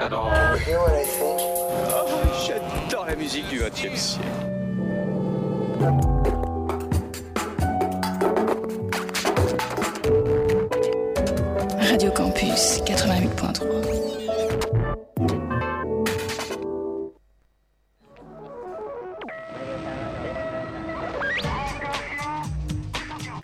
Oh, J'adore la musique du 20 e siècle. Radio Campus 88.3.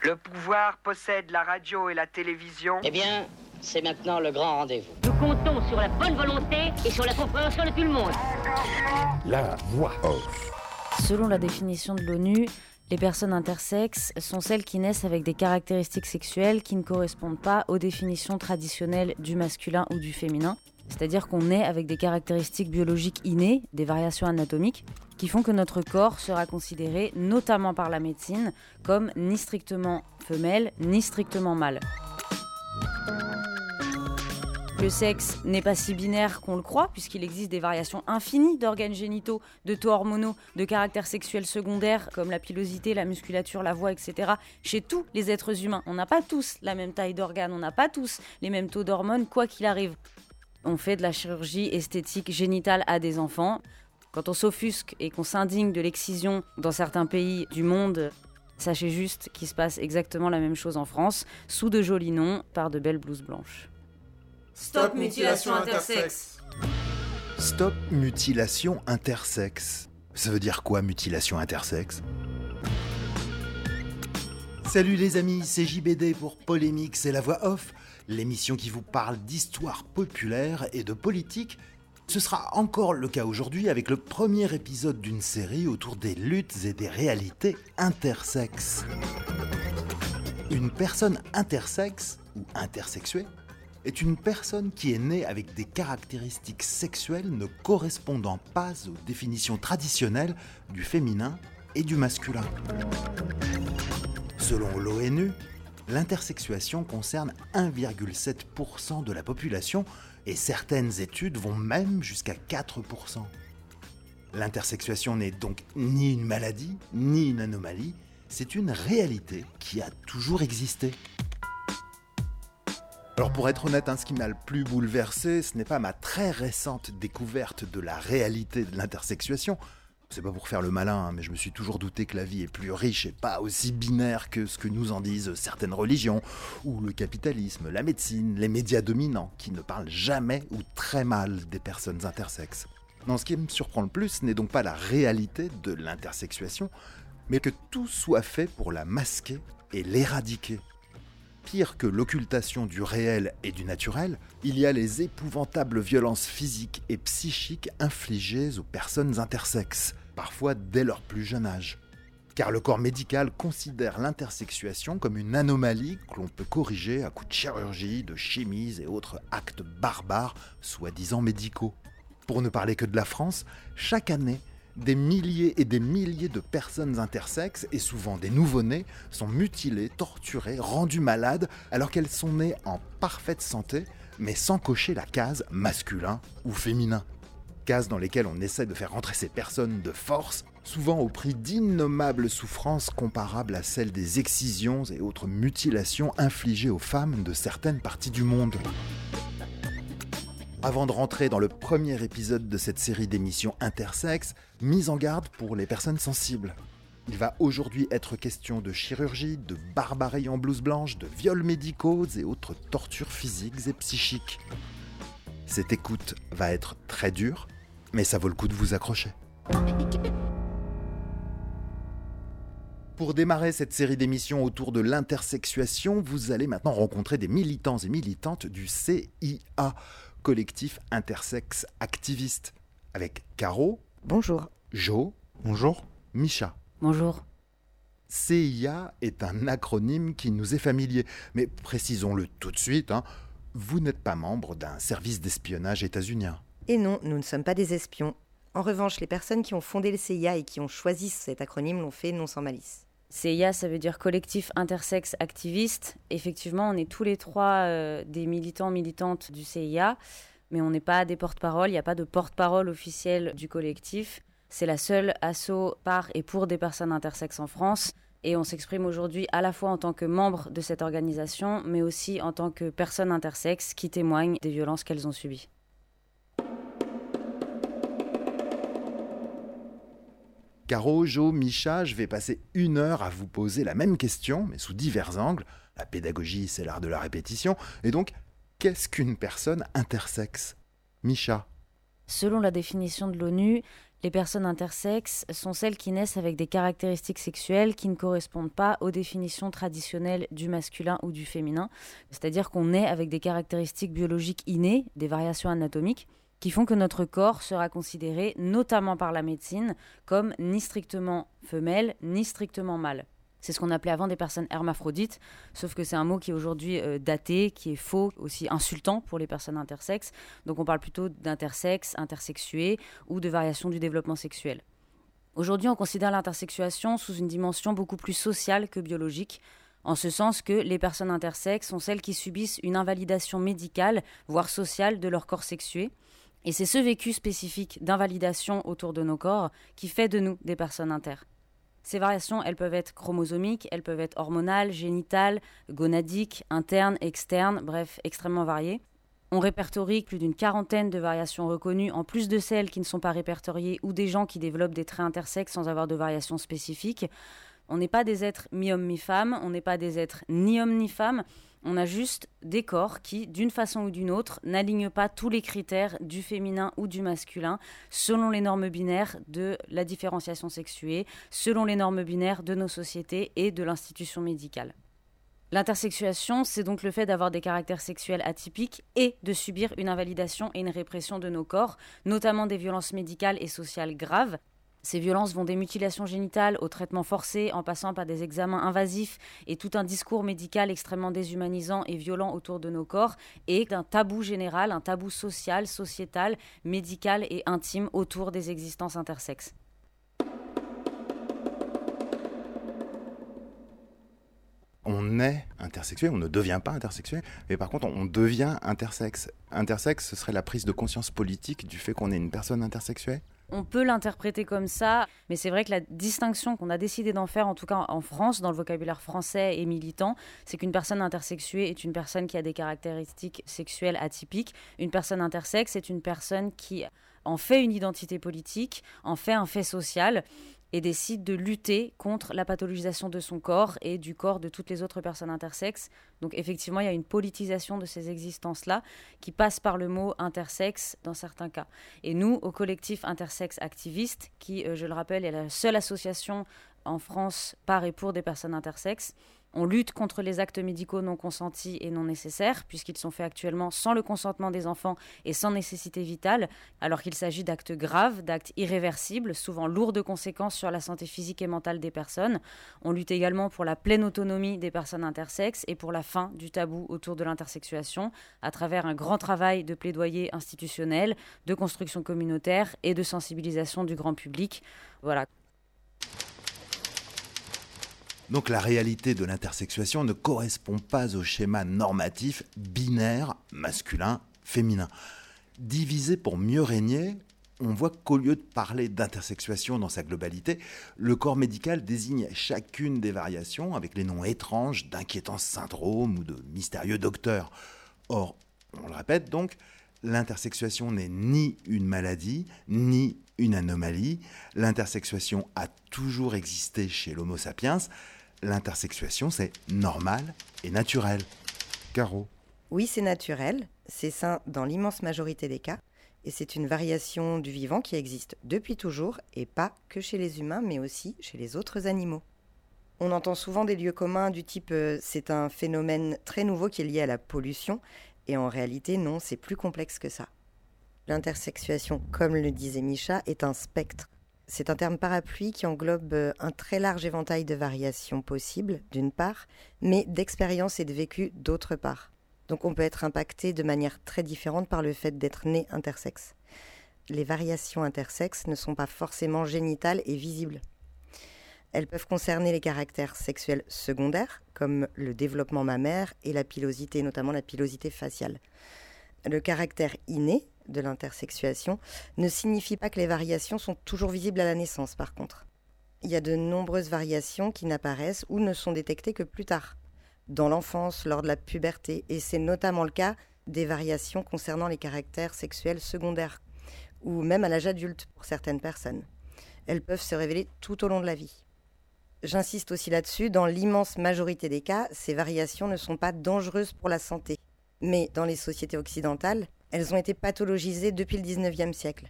Le pouvoir possède la radio et la télévision. Eh bien, c'est maintenant le grand rendez-vous. Comptons sur la bonne volonté et sur la compréhension de tout le monde. La voix off. Selon la définition de l'ONU, les personnes intersexes sont celles qui naissent avec des caractéristiques sexuelles qui ne correspondent pas aux définitions traditionnelles du masculin ou du féminin. C'est-à-dire qu'on naît avec des caractéristiques biologiques innées, des variations anatomiques, qui font que notre corps sera considéré, notamment par la médecine, comme ni strictement femelle, ni strictement mâle. Le sexe n'est pas si binaire qu'on le croit, puisqu'il existe des variations infinies d'organes génitaux, de taux hormonaux, de caractères sexuels secondaires, comme la pilosité, la musculature, la voix, etc., chez tous les êtres humains. On n'a pas tous la même taille d'organes, on n'a pas tous les mêmes taux d'hormones, quoi qu'il arrive. On fait de la chirurgie esthétique génitale à des enfants. Quand on s'offusque et qu'on s'indigne de l'excision dans certains pays du monde, sachez juste qu'il se passe exactement la même chose en France, sous de jolis noms, par de belles blouses blanches. Stop mutilation intersexe. Stop mutilation intersexe. Ça veut dire quoi mutilation intersexe? Salut les amis, c'est JBD pour Polémique, c'est la voix off, l'émission qui vous parle d'histoire populaire et de politique. Ce sera encore le cas aujourd'hui avec le premier épisode d'une série autour des luttes et des réalités intersexes. Une personne intersexe ou intersexuée est une personne qui est née avec des caractéristiques sexuelles ne correspondant pas aux définitions traditionnelles du féminin et du masculin. Selon l'ONU, l'intersexuation concerne 1,7% de la population et certaines études vont même jusqu'à 4%. L'intersexuation n'est donc ni une maladie, ni une anomalie, c'est une réalité qui a toujours existé. Alors pour être honnête, hein, ce qui m'a le plus bouleversé, ce n'est pas ma très récente découverte de la réalité de l'intersexuation. C'est pas pour faire le malin, hein, mais je me suis toujours douté que la vie est plus riche et pas aussi binaire que ce que nous en disent certaines religions, ou le capitalisme, la médecine, les médias dominants, qui ne parlent jamais ou très mal des personnes intersexes. Non, ce qui me surprend le plus n'est donc pas la réalité de l'intersexuation, mais que tout soit fait pour la masquer et l'éradiquer. Pire que l'occultation du réel et du naturel, il y a les épouvantables violences physiques et psychiques infligées aux personnes intersexes, parfois dès leur plus jeune âge. Car le corps médical considère l'intersexuation comme une anomalie que l'on peut corriger à coups de chirurgie, de chimies et autres actes barbares, soi-disant médicaux. Pour ne parler que de la France, chaque année, des milliers et des milliers de personnes intersexes, et souvent des nouveau-nés, sont mutilées, torturées, rendues malades, alors qu'elles sont nées en parfaite santé, mais sans cocher la case masculin ou féminin. Cases dans lesquelles on essaie de faire rentrer ces personnes de force, souvent au prix d'innommables souffrances comparables à celles des excisions et autres mutilations infligées aux femmes de certaines parties du monde. Avant de rentrer dans le premier épisode de cette série d'émissions intersexes, mise en garde pour les personnes sensibles. Il va aujourd'hui être question de chirurgie, de barbarie en blouse blanche, de viols médicaux et autres tortures physiques et psychiques. Cette écoute va être très dure, mais ça vaut le coup de vous accrocher. Pour démarrer cette série d'émissions autour de l'intersexuation, vous allez maintenant rencontrer des militants et militantes du CIA, collectif intersexe activiste, avec Caro. Bonjour. Jo. Bonjour. Micha. Bonjour. CIA est un acronyme qui nous est familier, mais précisons-le tout de suite, hein, vous n'êtes pas membre d'un service d'espionnage états-unien. Et non, nous ne sommes pas des espions. En revanche, les personnes qui ont fondé le CIA et qui ont choisi cet acronyme l'ont fait non sans malice. CIA, ça veut dire collectif intersexe activiste. Effectivement, on est tous les trois euh, des militants, militantes du CIA, mais on n'est pas des porte-parole, il n'y a pas de porte-parole officielle du collectif. C'est la seule asso par et pour des personnes intersexes en France. Et on s'exprime aujourd'hui à la fois en tant que membre de cette organisation, mais aussi en tant que personnes intersexes qui témoignent des violences qu'elles ont subies. Caro, Jo, Micha, je vais passer une heure à vous poser la même question, mais sous divers angles. La pédagogie, c'est l'art de la répétition. Et donc, qu'est-ce qu'une personne intersexe? Micha Selon la définition de l'ONU, les personnes intersexes sont celles qui naissent avec des caractéristiques sexuelles qui ne correspondent pas aux définitions traditionnelles du masculin ou du féminin. C'est-à-dire qu'on naît avec des caractéristiques biologiques innées, des variations anatomiques, qui font que notre corps sera considéré, notamment par la médecine, comme ni strictement femelle, ni strictement mâle. C'est ce qu'on appelait avant des personnes hermaphrodites, sauf que c'est un mot qui est aujourd'hui euh, daté, qui est faux, aussi insultant pour les personnes intersexes. Donc on parle plutôt d'intersexe, intersexué ou de variation du développement sexuel. Aujourd'hui, on considère l'intersexuation sous une dimension beaucoup plus sociale que biologique, en ce sens que les personnes intersexes sont celles qui subissent une invalidation médicale, voire sociale, de leur corps sexué. Et c'est ce vécu spécifique d'invalidation autour de nos corps qui fait de nous des personnes inter. Ces variations, elles peuvent être chromosomiques, elles peuvent être hormonales, génitales, gonadiques, internes, externes, bref, extrêmement variées. On répertorie plus d'une quarantaine de variations reconnues, en plus de celles qui ne sont pas répertoriées ou des gens qui développent des traits intersexes sans avoir de variations spécifiques. On n'est pas des êtres mi-homme, mi-femme, on n'est pas des êtres ni homme ni femme, on a juste des corps qui, d'une façon ou d'une autre, n'alignent pas tous les critères du féminin ou du masculin selon les normes binaires de la différenciation sexuée, selon les normes binaires de nos sociétés et de l'institution médicale. L'intersexuation, c'est donc le fait d'avoir des caractères sexuels atypiques et de subir une invalidation et une répression de nos corps, notamment des violences médicales et sociales graves, ces violences vont des mutilations génitales au traitement forcé, en passant par des examens invasifs et tout un discours médical extrêmement déshumanisant et violent autour de nos corps, et d'un tabou général, un tabou social, sociétal, médical et intime autour des existences intersexes. on est intersexuel, on ne devient pas intersexuel, mais par contre on devient intersexe. Intersexe, ce serait la prise de conscience politique du fait qu'on est une personne intersexuelle? On peut l'interpréter comme ça, mais c'est vrai que la distinction qu'on a décidé d'en faire, en tout cas en France, dans le vocabulaire français et militant, c'est qu'une personne intersexuée est une personne qui a des caractéristiques sexuelles atypiques. Une personne intersexe est une personne qui en fait une identité politique, en fait un fait social et décide de lutter contre la pathologisation de son corps et du corps de toutes les autres personnes intersexes. Donc effectivement, il y a une politisation de ces existences-là qui passe par le mot intersexe dans certains cas. Et nous, au collectif Intersexe Activiste, qui, euh, je le rappelle, est la seule association en France par et pour des personnes intersexes, on lutte contre les actes médicaux non consentis et non nécessaires, puisqu'ils sont faits actuellement sans le consentement des enfants et sans nécessité vitale, alors qu'il s'agit d'actes graves, d'actes irréversibles, souvent lourds de conséquences sur la santé physique et mentale des personnes. On lutte également pour la pleine autonomie des personnes intersexes et pour la fin du tabou autour de l'intersexuation, à travers un grand travail de plaidoyer institutionnel, de construction communautaire et de sensibilisation du grand public. Voilà. Donc la réalité de l'intersexuation ne correspond pas au schéma normatif binaire masculin-féminin. Divisé pour mieux régner, on voit qu'au lieu de parler d'intersexuation dans sa globalité, le corps médical désigne chacune des variations avec les noms étranges d'inquiétants syndrome ou de mystérieux docteurs. Or, on le répète donc, l'intersexuation n'est ni une maladie, ni une anomalie. L'intersexuation a toujours existé chez l'Homo sapiens l'intersexuation, c'est normal et naturel. Caro Oui, c'est naturel, c'est sain dans l'immense majorité des cas, et c'est une variation du vivant qui existe depuis toujours, et pas que chez les humains, mais aussi chez les autres animaux. On entend souvent des lieux communs du type euh, c'est un phénomène très nouveau qui est lié à la pollution, et en réalité non, c'est plus complexe que ça. L'intersexuation, comme le disait Micha, est un spectre. C'est un terme parapluie qui englobe euh, un très large éventail de variations possibles, d'une part, mais d'expériences et de vécu, d'autre part. Donc on peut être impacté de manière très différente par le fait d'être né intersexe. Les variations intersexes ne sont pas forcément génitales et visibles. Elles peuvent concerner les caractères sexuels secondaires, comme le développement mammaire et la pilosité, notamment la pilosité faciale. Le caractère inné, de l'intersexuation ne signifie pas que les variations sont toujours visibles à la naissance, par contre. Il y a de nombreuses variations qui n'apparaissent ou ne sont détectées que plus tard, dans l'enfance, lors de la puberté, et c'est notamment le cas des variations concernant les caractères sexuels secondaires, ou même à l'âge adulte pour certaines personnes. elles peuvent se révéler tout au long de la vie. J'insiste aussi là-dessus, dans l'immense majorité des cas, ces variations ne sont pas dangereuses pour la santé. Mais dans les sociétés occidentales, elles ont été pathologisées depuis le 19e siècle.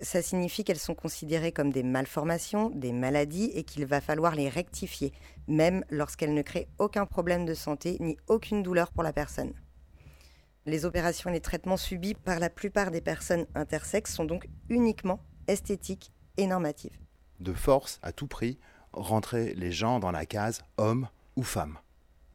Ça signifie qu'elles sont considérées comme des malformations, des maladies, et qu'il va falloir les rectifier, même lorsqu'elles ne créent aucun problème de santé ni aucune douleur pour la personne. Les opérations et les traitements subis par la plupart des personnes intersexes sont donc uniquement esthétiques et normatives. De force, à tout prix, rentrer les gens dans la case homme ou femme.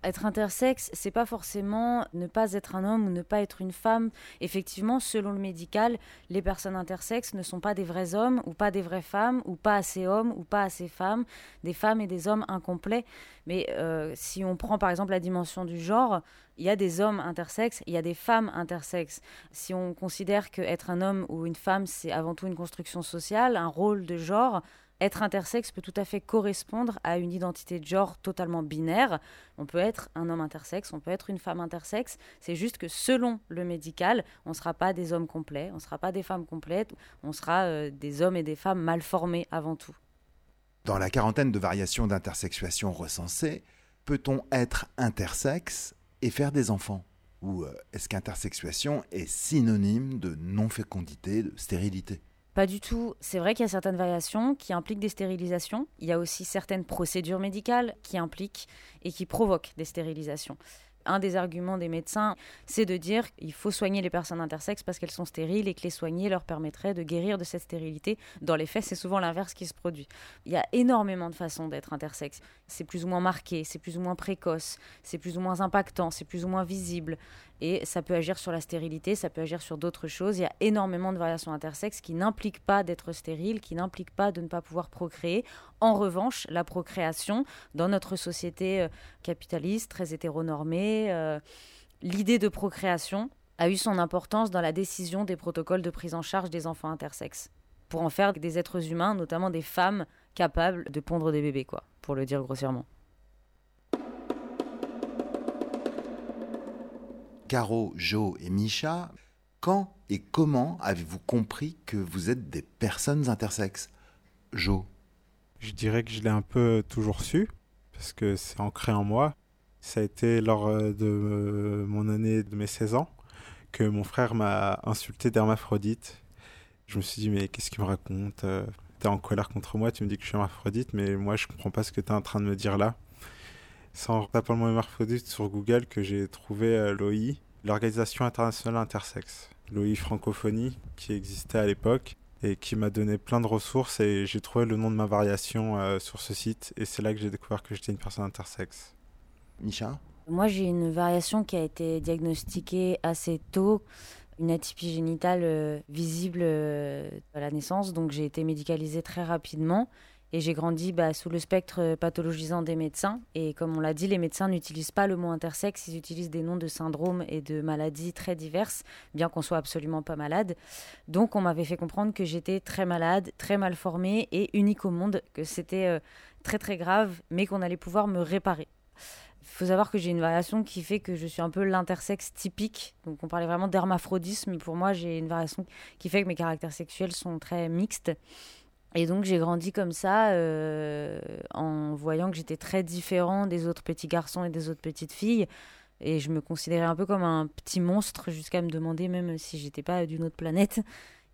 Être intersexe, c'est pas forcément ne pas être un homme ou ne pas être une femme. Effectivement, selon le médical, les personnes intersexes ne sont pas des vrais hommes ou pas des vraies femmes ou pas assez hommes ou pas assez femmes, des femmes et des hommes incomplets. Mais euh, si on prend par exemple la dimension du genre, il y a des hommes intersexes, il y a des femmes intersexes. Si on considère qu'être un homme ou une femme, c'est avant tout une construction sociale, un rôle de genre, être intersexe peut tout à fait correspondre à une identité de genre totalement binaire. On peut être un homme intersexe, on peut être une femme intersexe. C'est juste que selon le médical, on ne sera pas des hommes complets, on ne sera pas des femmes complètes, on sera euh, des hommes et des femmes mal formés avant tout. Dans la quarantaine de variations d'intersexuation recensées, peut-on être intersexe et faire des enfants? Ou euh, est-ce qu'intersexuation est synonyme de non-fécondité, de stérilité? Pas du tout. C'est vrai qu'il y a certaines variations qui impliquent des stérilisations. Il y a aussi certaines procédures médicales qui impliquent et qui provoquent des stérilisations. Un des arguments des médecins, c'est de dire qu'il faut soigner les personnes intersexes parce qu'elles sont stériles et que les soigner leur permettrait de guérir de cette stérilité. Dans les faits, c'est souvent l'inverse qui se produit. Il y a énormément de façons d'être intersexe. C'est plus ou moins marqué, c'est plus ou moins précoce, c'est plus ou moins impactant, c'est plus ou moins visible. Et ça peut agir sur la stérilité, ça peut agir sur d'autres choses. Il y a énormément de variations intersexes qui n'impliquent pas d'être stérile, qui n'impliquent pas de ne pas pouvoir procréer. En revanche, la procréation, dans notre société euh, capitaliste, très hétéronormée, euh, l'idée de procréation a eu son importance dans la décision des protocoles de prise en charge des enfants intersexes, pour en faire des êtres humains, notamment des femmes capables de pondre des bébés, quoi, pour le dire grossièrement. Caro, Jo et Micha, quand et comment avez-vous compris que vous êtes des personnes intersexes? Jo Je dirais que je l'ai un peu toujours su, parce que c'est ancré en moi. Ça a été lors euh, de euh, mon année de mes 16 ans que mon frère m'a insulté d'hermaphrodite. Je me suis dit, mais qu'est-ce qu'il me raconte? Euh, T'es en colère contre moi, tu me dis que je suis hermaphrodite, mais moi je comprends pas ce que tu es en train de me dire là. C'est en tapant le mot hermaphrodite sur Google que j'ai trouvé euh, l'OI, l'Organisation internationale intersexe. L'OI francophonie, qui existait à l'époque et qui m'a donné plein de ressources et j'ai trouvé le nom de ma variation euh, sur ce site et c'est là que j'ai découvert que j'étais une personne intersexe. Micha Moi j'ai une variation qui a été diagnostiquée assez tôt, une atypie génitale euh, visible à la naissance, donc j'ai été médicalisée très rapidement. Et j'ai grandi bah, sous le spectre pathologisant des médecins. Et comme on l'a dit, les médecins n'utilisent pas le mot intersexe, ils utilisent des noms de syndromes et de maladies très diverses, bien qu'on soit absolument pas malade. Donc on m'avait fait comprendre que j'étais très malade, très mal formée et unique au monde, que c'était euh, très très grave, mais qu'on allait pouvoir me réparer. Il faut savoir que j'ai une variation qui fait que je suis un peu l'intersexe typique. Donc on parlait vraiment d'hermaphrodisme. Pour moi, j'ai une variation qui fait que mes caractères sexuels sont très mixtes. Et donc j'ai grandi comme ça euh, en voyant que j'étais très différent des autres petits garçons et des autres petites filles. Et je me considérais un peu comme un petit monstre jusqu'à me demander même si j'étais pas d'une autre planète.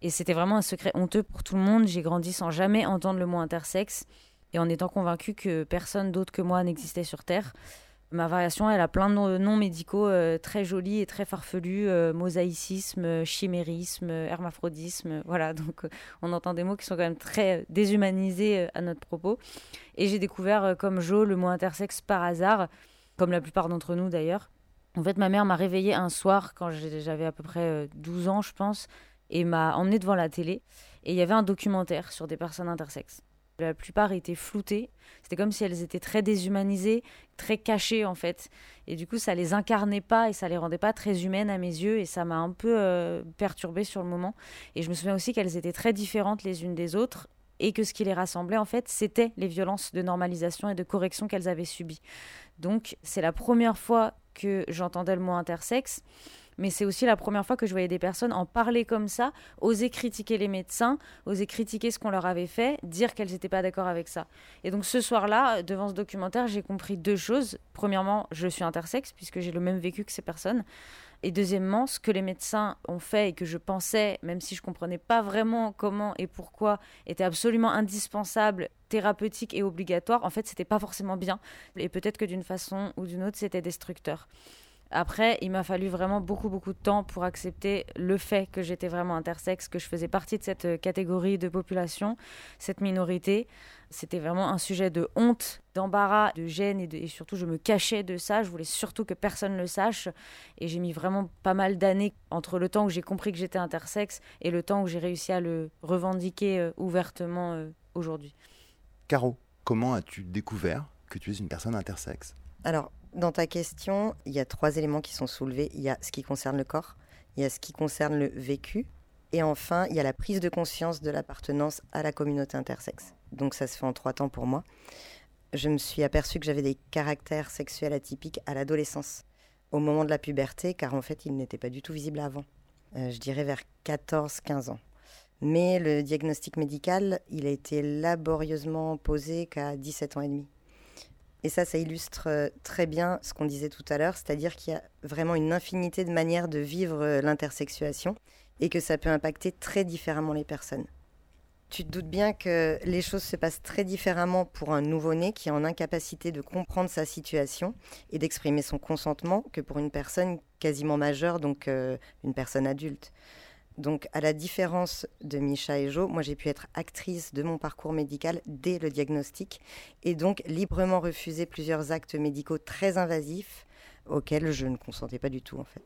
Et c'était vraiment un secret honteux pour tout le monde. J'ai grandi sans jamais entendre le mot intersexe et en étant convaincue que personne d'autre que moi n'existait sur Terre. Ma variation, elle a plein de noms médicaux euh, très jolis et très farfelus euh, mosaïcisme, euh, chimérisme, hermaphrodisme. voilà, donc on entend des mots qui sont quand même très déshumanisés à notre propos. Et j'ai découvert, comme Jo, le mot intersexe par hasard, comme la plupart d'entre nous d'ailleurs. En fait, ma mère m'a réveillée un soir quand j'avais à peu près 12 ans, je pense, et m'a emmenée devant la télé. Et il y avait un documentaire sur des personnes intersexes. La plupart étaient floutées. C'était comme si elles étaient très déshumanisées, très cachées en fait. Et du coup, ça les incarnait pas et ça les rendait pas très humaines à mes yeux. Et ça m'a un peu euh, perturbée sur le moment. Et je me souviens aussi qu'elles étaient très différentes les unes des autres et que ce qui les rassemblait en fait, c'était les violences de normalisation et de correction qu'elles avaient subies. Donc, c'est la première fois que j'entendais le mot intersexe mais c'est aussi la première fois que je voyais des personnes en parler comme ça, oser critiquer les médecins, oser critiquer ce qu'on leur avait fait, dire qu'elles n'étaient pas d'accord avec ça. Et donc ce soir-là, devant ce documentaire, j'ai compris deux choses. Premièrement, je suis intersexe puisque j'ai le même vécu que ces personnes. Et deuxièmement, ce que les médecins ont fait et que je pensais, même si je comprenais pas vraiment comment et pourquoi, était absolument indispensable, thérapeutique et obligatoire, en fait, c'était pas forcément bien. Et peut-être que d'une façon ou d'une autre, c'était destructeur. Après, il m'a fallu vraiment beaucoup, beaucoup de temps pour accepter le fait que j'étais vraiment intersexe, que je faisais partie de cette euh, catégorie de population, cette minorité. C'était vraiment un sujet de honte, d'embarras, de gêne et, surtout je me cachais de ça. Je voulais surtout que personne le sache. Et j'ai mis vraiment pas mal d'années entre le temps où j'ai compris que j'étais intersexe et le temps où j'ai réussi à le revendiquer euh, ouvertement euh, aujourd'hui. Caro, comment as-tu découvert que tu es une personne intersexe? Alors, dans ta question, il y a trois éléments qui sont soulevés. Il y a ce qui concerne le corps, il y a ce qui concerne le vécu, et enfin, il y a la prise de conscience de l'appartenance à la communauté intersexe. Donc ça se fait en trois temps pour moi. Je me suis aperçue que j'avais des caractères sexuels atypiques à l'adolescence, au moment de la puberté, car en fait, ils n'étaient pas du tout visibles avant. Euh, je dirais vers 14-15 ans. Mais le diagnostic médical, il a été laborieusement posé qu'à 17 ans et demi. Et ça, ça illustre euh, très bien ce qu'on disait tout à l'heure, c'est-à-dire qu'il y a vraiment une infinité de manières de vivre euh, l'intersexuation et que ça peut impacter très différemment les personnes. Tu te doutes bien que les choses se passent très différemment pour un nouveau-né qui est en incapacité de comprendre sa situation et d'exprimer son consentement que pour une personne quasiment majeure, donc euh, une personne adulte. Donc, à la différence de Micha et Jo, moi j'ai pu être actrice de mon parcours médical dès le diagnostic et donc librement refuser plusieurs actes médicaux très invasifs auxquels je ne consentais pas du tout en fait.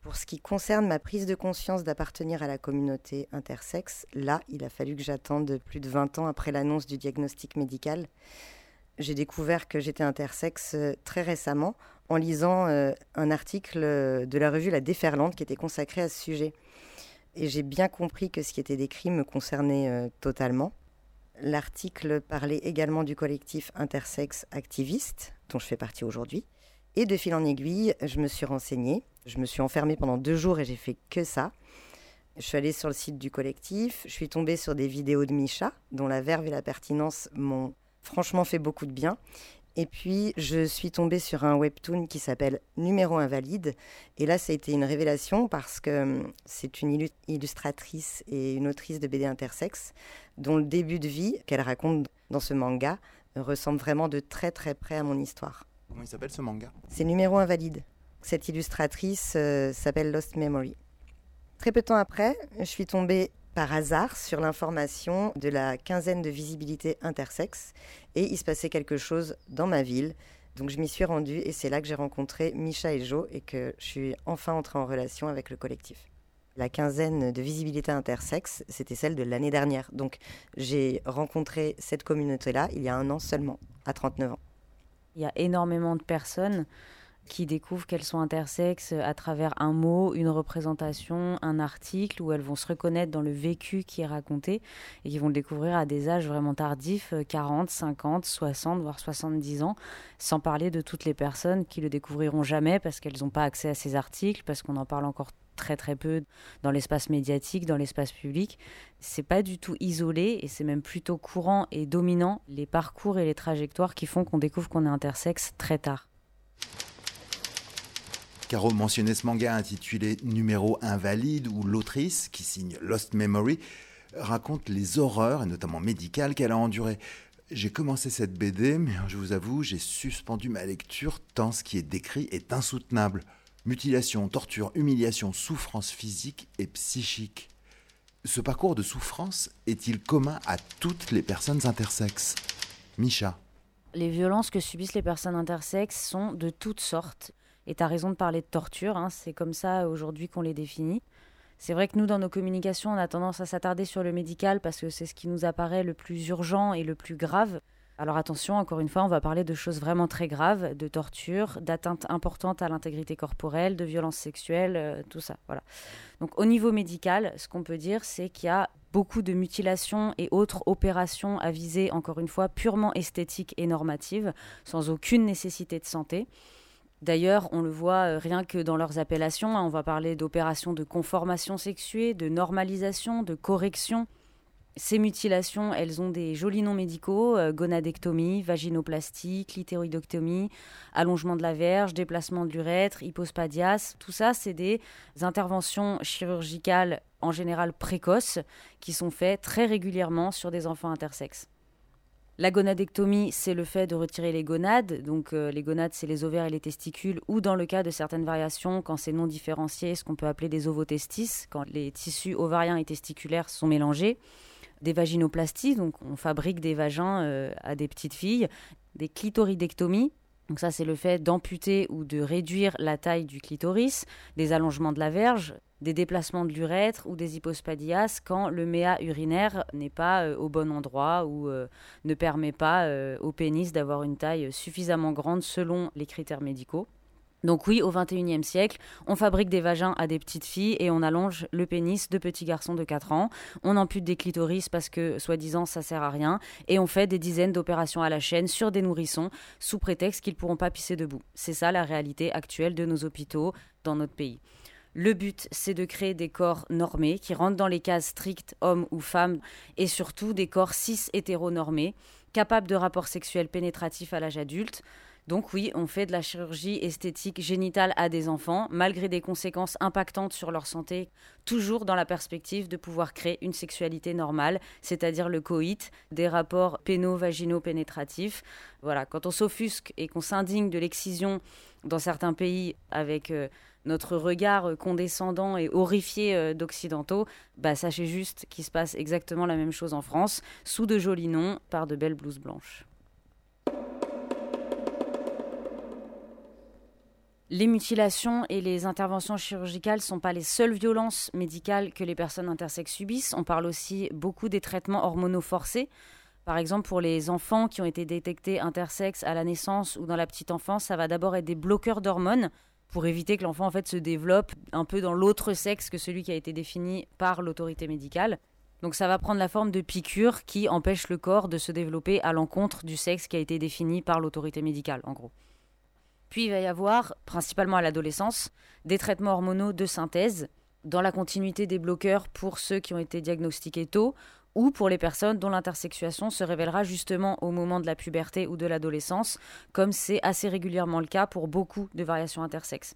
Pour ce qui concerne ma prise de conscience d'appartenir à la communauté intersexe, là, il a fallu que j'attende plus de 20 ans après l'annonce du diagnostic médical. J'ai découvert que j'étais intersexe euh, très récemment en lisant euh, un article de la revue La Déferlante qui était consacré à ce sujet et j'ai bien compris que ce qui était décrit me concernait euh, totalement. L'article parlait également du collectif intersexe activiste, dont je fais partie aujourd'hui. Et de fil en aiguille, je me suis renseignée. Je me suis enfermée pendant deux jours et j'ai fait que ça. Je suis allée sur le site du collectif. Je suis tombée sur des vidéos de Micha, dont la verve et la pertinence m'ont franchement fait beaucoup de bien. Et puis, je suis tombée sur un webtoon qui s'appelle Numéro Invalide. Et là, ça a été une révélation parce que hum, c'est une illustratrice et une autrice de BD intersexe dont le début de vie qu'elle raconte dans ce manga ressemble vraiment de très très près à mon histoire. Comment il s'appelle ce manga? C'est Numéro Invalide. Cette illustratrice euh, s'appelle Lost Memory. Très peu de temps après, je suis tombée par hasard sur l'information de la quinzaine de visibilité intersexe et il se passait quelque chose dans ma ville. Donc je m'y suis rendue et c'est là que j'ai rencontré Micha et Jo et que je suis enfin entrée en relation avec le collectif. La quinzaine de visibilité intersexe, c'était celle de l'année dernière. Donc j'ai rencontré cette communauté-là il y a un an seulement, à 39 ans. Il y a énormément de personnes qui découvrent qu'elles sont intersexes à travers un mot, une représentation, un article, où elles vont se reconnaître dans le vécu qui est raconté et qui vont le découvrir à des âges vraiment tardifs, 40, 50, 60, voire 70 ans, sans parler de toutes les personnes qui le découvriront jamais parce qu'elles n'ont pas accès à ces articles, parce qu'on en parle encore très très peu dans l'espace médiatique, dans l'espace public. C'est pas du tout isolé et c'est même plutôt courant et dominant les parcours et les trajectoires qui font qu'on découvre qu'on est intersexe très tard. Caro mentionnait ce manga intitulé Numéro invalide où l'autrice, qui signe Lost Memory, raconte les horreurs, et notamment médicales, qu'elle a endurées. J'ai commencé cette BD, mais je vous avoue, j'ai suspendu ma lecture tant ce qui est décrit est insoutenable. Mutilation, torture, humiliation, souffrance physique et psychique. Ce parcours de souffrance est-il commun à toutes les personnes intersexes? Micha. Les violences que subissent les personnes intersexes sont de toutes sortes. Et tu as raison de parler de torture, hein, c'est comme ça aujourd'hui qu'on les définit. C'est vrai que nous, dans nos communications, on a tendance à s'attarder sur le médical parce que c'est ce qui nous apparaît le plus urgent et le plus grave. Alors attention, encore une fois, on va parler de choses vraiment très graves, de torture, d'atteintes importantes à l'intégrité corporelle, de violences sexuelles, euh, tout ça. Voilà. Donc au niveau médical, ce qu'on peut dire, c'est qu'il y a beaucoup de mutilations et autres opérations à viser, encore une fois, purement esthétiques et normatives, sans aucune nécessité de santé D'ailleurs, on le voit euh, rien que dans leurs appellations, hein, on va parler d'opérations de conformation sexuée, de normalisation, de correction. Ces mutilations, elles ont des jolis noms médicaux, euh, gonadectomie, vaginoplastie, clitoridectomie, allongement de la verge, déplacement de l'urètre, hypospadias. Tout ça, c'est des interventions chirurgicales en général précoces qui sont faites très régulièrement sur des enfants intersexes. La gonadectomie, c'est le fait de retirer les gonades. Donc euh, les gonades, c'est les ovaires et les testicules, ou dans le cas de certaines variations, quand c'est non différencié, ce qu'on peut appeler des ovotestis, quand les tissus ovariens et testiculaires sont mélangés des vaginoplasties, donc on fabrique des vagins euh, à des petites filles, des clitoridectomies, donc ça c'est le fait d'amputer ou de réduire la taille du clitoris, des allongements de la verge, des déplacements de l'urètre ou des hypospadias quand le méa urinaire n'est pas euh, au bon endroit ou euh, ne permet pas au pénis d'avoir une taille suffisamment grande selon les critères médicaux. Donc oui, au XXIe siècle, on fabrique des vagins à des petites filles et on allonge le pénis de petits garçons de 4 ans. On ampute des clitoris parce que, soi-disant, ça sert à rien. Et on fait des dizaines d'opérations à la chaîne sur des nourrissons sous prétexte qu'ils pourront pas pisser debout. C'est ça la réalité actuelle de nos hôpitaux dans notre pays. Le but, c'est de créer des corps normés qui rentrent dans les cases strictes hommes ou femmes et surtout des corps cis hétéronormés, capables de rapports sexuels pénétratifs à l'âge adulte, donc oui, on fait de la chirurgie esthétique génitale à des enfants, malgré des conséquences impactantes sur leur santé, toujours dans la perspective de pouvoir créer une sexualité normale, c'est-à-dire le coït, des rapports péno-vaginaux pénétratifs. Voilà, quand on s'offusque et qu'on s'indigne de l'excision dans certains pays avec euh, notre regard condescendant et horrifié euh, d'occidentaux, bah, sachez juste qu'il se passe exactement la même chose en France, sous de jolis noms, par de belles blouses blanches. Les mutilations et les interventions chirurgicales ne sont pas les seules violences médicales que les personnes intersexes subissent. On parle aussi beaucoup des traitements hormonaux forcés. Par exemple, pour les enfants qui ont été détectés intersexes à la naissance ou dans la petite enfance, ça va d'abord être des bloqueurs d'hormones pour éviter que l'enfant en fait se développe un peu dans l'autre sexe que celui qui a été défini par l'autorité médicale. Donc ça va prendre la forme de piqûres qui empêchent le corps de se développer à l'encontre du sexe qui a été défini par l'autorité médicale, en gros. Puis il va y avoir, principalement à l'adolescence, des traitements hormonaux de synthèse, dans la continuité des bloqueurs pour ceux qui ont été diagnostiqués tôt ou pour les personnes dont l'intersexuation se révélera justement au moment de la puberté ou de l'adolescence, comme c'est assez régulièrement le cas pour beaucoup de variations intersexes.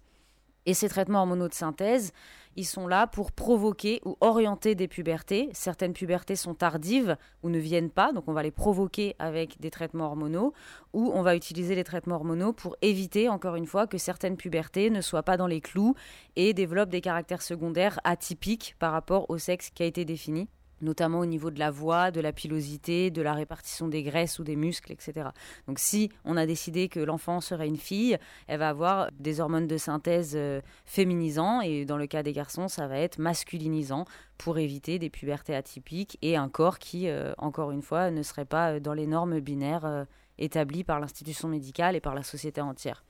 Et ces traitements hormonaux de synthèse, ils sont là pour provoquer ou orienter des pubertés. Certaines pubertés sont tardives ou ne viennent pas, donc on va les provoquer avec des traitements hormonaux, ou on va utiliser les traitements hormonaux pour éviter, encore une fois, que certaines pubertés ne soient pas dans les clous et développent des caractères secondaires atypiques par rapport au sexe qui a été défini notamment au niveau de la voix, de la pilosité, de la répartition des graisses ou des muscles, etc. Donc si on a décidé que l'enfant serait une fille, elle va avoir des hormones de synthèse euh, féminisants et dans le cas des garçons, ça va être masculinisant pour éviter des pubertés atypiques et un corps qui, euh, encore une fois, ne serait pas dans les normes binaires euh, établies par l'institution médicale et par la société entière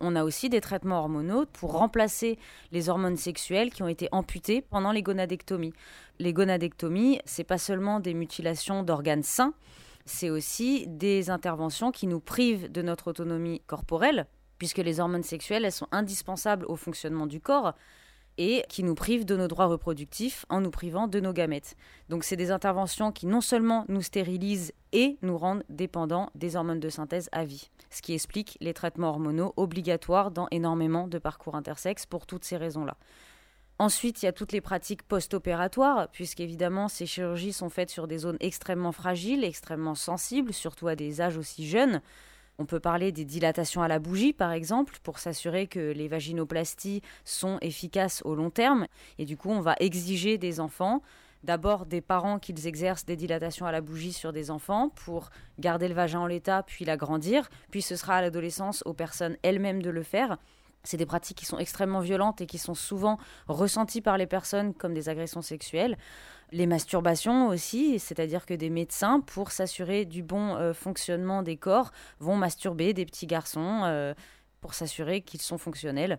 on a aussi des traitements hormonaux pour remplacer les hormones sexuelles qui ont été amputées pendant les gonadectomies. Les gonadectomies, c'est pas seulement des mutilations d'organes sains, c'est aussi des interventions qui nous privent de notre autonomie corporelle, puisque les hormones sexuelles, elles sont indispensables au fonctionnement du corps et qui nous privent de nos droits reproductifs en nous privant de nos gamètes. Donc c'est des interventions qui non seulement nous stérilisent et nous rendent dépendants des hormones de synthèse à vie, ce qui explique les traitements hormonaux obligatoires dans énormément de parcours intersexes pour toutes ces raisons-là. Ensuite, il y a toutes les pratiques post-opératoires, puisqu'évidemment, ces chirurgies sont faites sur des zones extrêmement fragiles, extrêmement sensibles, surtout à des âges aussi jeunes. On peut parler des dilatations à la bougie, par exemple, pour s'assurer que les vaginoplasties sont efficaces au long terme. Et du coup, on va exiger des enfants, d'abord des parents qu'ils exercent des dilatations à la bougie sur des enfants pour garder le vagin en l'état, puis l'agrandir. Puis ce sera à l'adolescence aux personnes elles-mêmes de le faire. C'est des pratiques qui sont extrêmement violentes et qui sont souvent ressenties par les personnes comme des agressions sexuelles. Les masturbations aussi, c'est-à-dire que des médecins, pour s'assurer du bon euh, fonctionnement des corps, vont masturber des petits garçons euh, pour s'assurer qu'ils sont fonctionnels.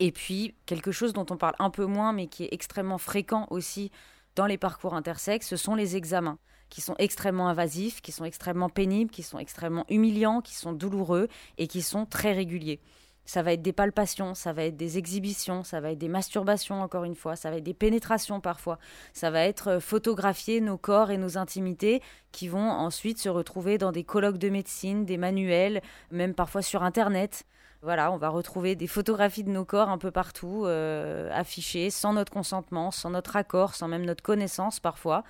Et puis, quelque chose dont on parle un peu moins, mais qui est extrêmement fréquent aussi dans les parcours intersexes, ce sont les examens qui sont extrêmement invasifs, qui sont extrêmement pénibles, qui sont extrêmement humiliants, qui sont douloureux et qui sont très réguliers. Ça va être des palpations, ça va être des exhibitions, ça va être des masturbations encore une fois, ça va être des pénétrations parfois, ça va être euh, photographier nos corps et nos intimités qui vont ensuite se retrouver dans des colloques de médecine, des manuels, même parfois sur Internet. Voilà, on va retrouver des photographies de nos corps un peu partout, euh, affichées, sans notre consentement, sans notre accord, sans même notre connaissance parfois.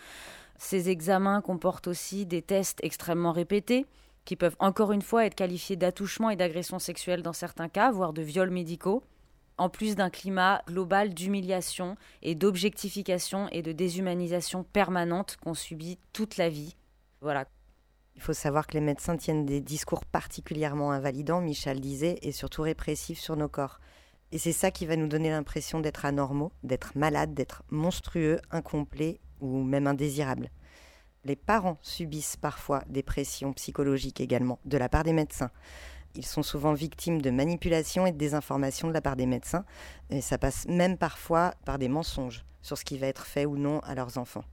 Ces examens comportent aussi des tests extrêmement répétés qui peuvent encore une fois être qualifiés d'attouchement et d'agression sexuelle dans certains cas, voire de viols médicaux, en plus d'un climat global d'humiliation et d'objectification et de déshumanisation permanente qu'on subit toute la vie. Voilà. Il faut savoir que les médecins tiennent des discours particulièrement invalidants, Michel disait, et surtout répressifs sur nos corps. Et c'est ça qui va nous donner l'impression d'être anormaux, d'être malades, d'être monstrueux, incomplets ou même indésirables. Les parents subissent parfois des pressions psychologiques également de la part des médecins. Ils sont souvent victimes de manipulations et de désinformation de la part des médecins, et ça passe même parfois par des mensonges sur ce qui va être fait ou non à leurs enfants.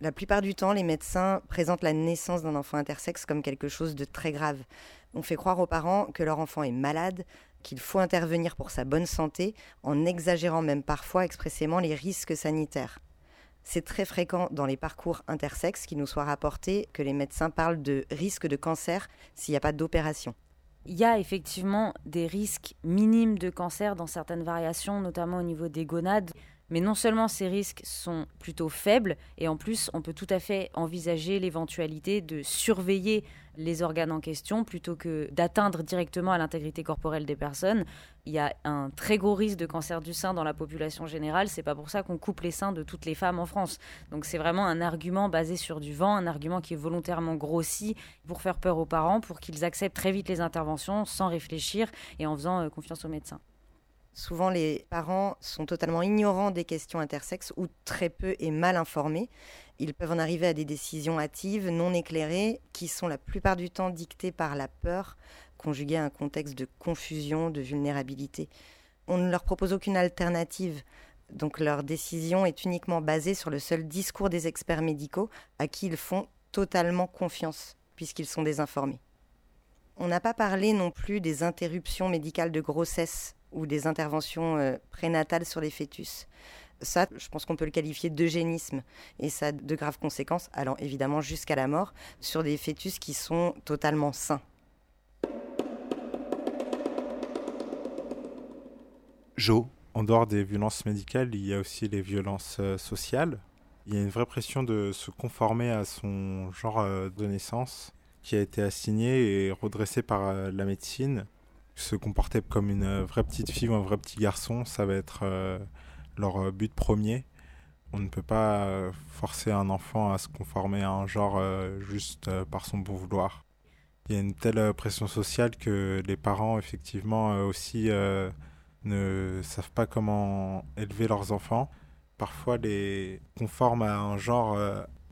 La plupart du temps, les médecins présentent la naissance d'un enfant intersexe comme quelque chose de très grave. On fait croire aux parents que leur enfant est malade, qu'il faut intervenir pour sa bonne santé, en exagérant même parfois expressément les risques sanitaires c'est très fréquent dans les parcours intersexes qu'il nous soit rapporté que les médecins parlent de risque de cancer s'il n'y a pas d'opération. Il y a effectivement des risques minimes de cancer dans certaines variations, notamment au niveau des gonades. Mais non seulement ces risques sont plutôt faibles, et en plus on peut tout à fait envisager l'éventualité de surveiller les organes en question plutôt que d'atteindre directement à l'intégrité corporelle des personnes. Il y a un très gros risque de cancer du sein dans la population générale. C'est pas pour ça qu'on coupe les seins de toutes les femmes en France. Donc c'est vraiment un argument basé sur du vent, un argument qui est volontairement grossi pour faire peur aux parents, pour qu'ils acceptent très vite les interventions sans réfléchir et en faisant euh, confiance aux médecins. Souvent, les parents sont totalement ignorants des questions intersexes ou très peu et mal informés. Ils peuvent en arriver à des décisions hâtives, non éclairées, qui sont la plupart du temps dictées par la peur, conjuguée à un contexte de confusion, de vulnérabilité. On ne leur propose aucune alternative. Donc leur décision est uniquement basée sur le seul discours des experts médicaux à qui ils font totalement confiance, puisqu'ils sont désinformés. On n'a pas parlé non plus des interruptions médicales de grossesse ou des interventions euh, prénatales sur les fœtus. Ça, je pense qu'on peut le qualifier d'eugénisme et ça a de graves conséquences, allant évidemment jusqu'à la mort, sur des fœtus qui sont totalement sains. Jo En dehors des violences médicales, il y a aussi les violences euh, sociales. Il y a une vraie pression de se conformer à son genre euh, de naissance qui a été assigné et redressé par la médecine se comporter comme une euh, vraie petite fille ou un vrai petit garçon, ça va être euh, leur euh, but premier. On ne peut pas forcer un enfant à se conformer à un genre juste par son bon vouloir. Il y a une telle pression sociale que les parents, effectivement, aussi ne savent pas comment élever leurs enfants. Parfois, les conforment à un genre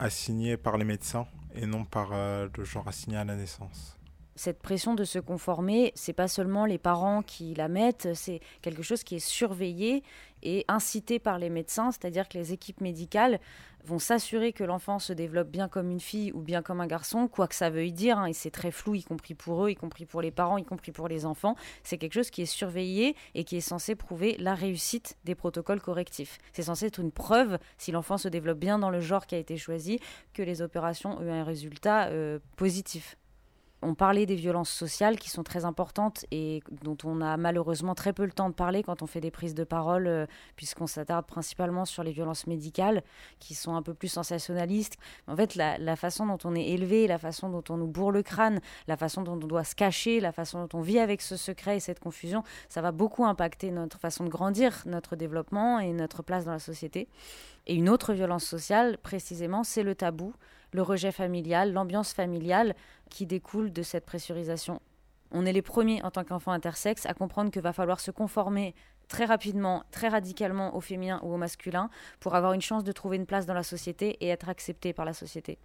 assigné par les médecins et non par le genre assigné à la naissance cette pression de se conformer, c'est pas seulement les parents qui la mettent, c'est quelque chose qui est surveillé et incité par les médecins, c'est-à-dire que les équipes médicales vont s'assurer que l'enfant se développe bien comme une fille ou bien comme un garçon, quoi que ça veuille dire, hein, et c'est très flou, y compris pour eux, y compris pour les parents, y compris pour les enfants. C'est quelque chose qui est surveillé et qui est censé prouver la réussite des protocoles correctifs. C'est censé être une preuve, si l'enfant se développe bien dans le genre qui a été choisi, que les opérations ont eu un résultat euh, positif on parlait des violences sociales qui sont très importantes et dont on a malheureusement très peu le temps de parler quand on fait des prises de parole, euh, puisqu'on s'attarde principalement sur les violences médicales qui sont un peu plus sensationnalistes. En fait, la, façon dont on est élevé, la façon dont on nous bourre le crâne, la façon dont on doit se cacher, la façon dont on vit avec ce secret et cette confusion, ça va beaucoup impacter notre façon de grandir, notre développement et notre place dans la société. Et une autre violence sociale, précisément, c'est le tabou le rejet familial, l'ambiance familiale qui découle de cette pressurisation. On est les premiers en tant qu'enfant intersexe à comprendre qu'il va falloir se conformer très rapidement, très radicalement au féminin ou au masculin pour avoir une chance de trouver une place dans la société et être accepté par la société.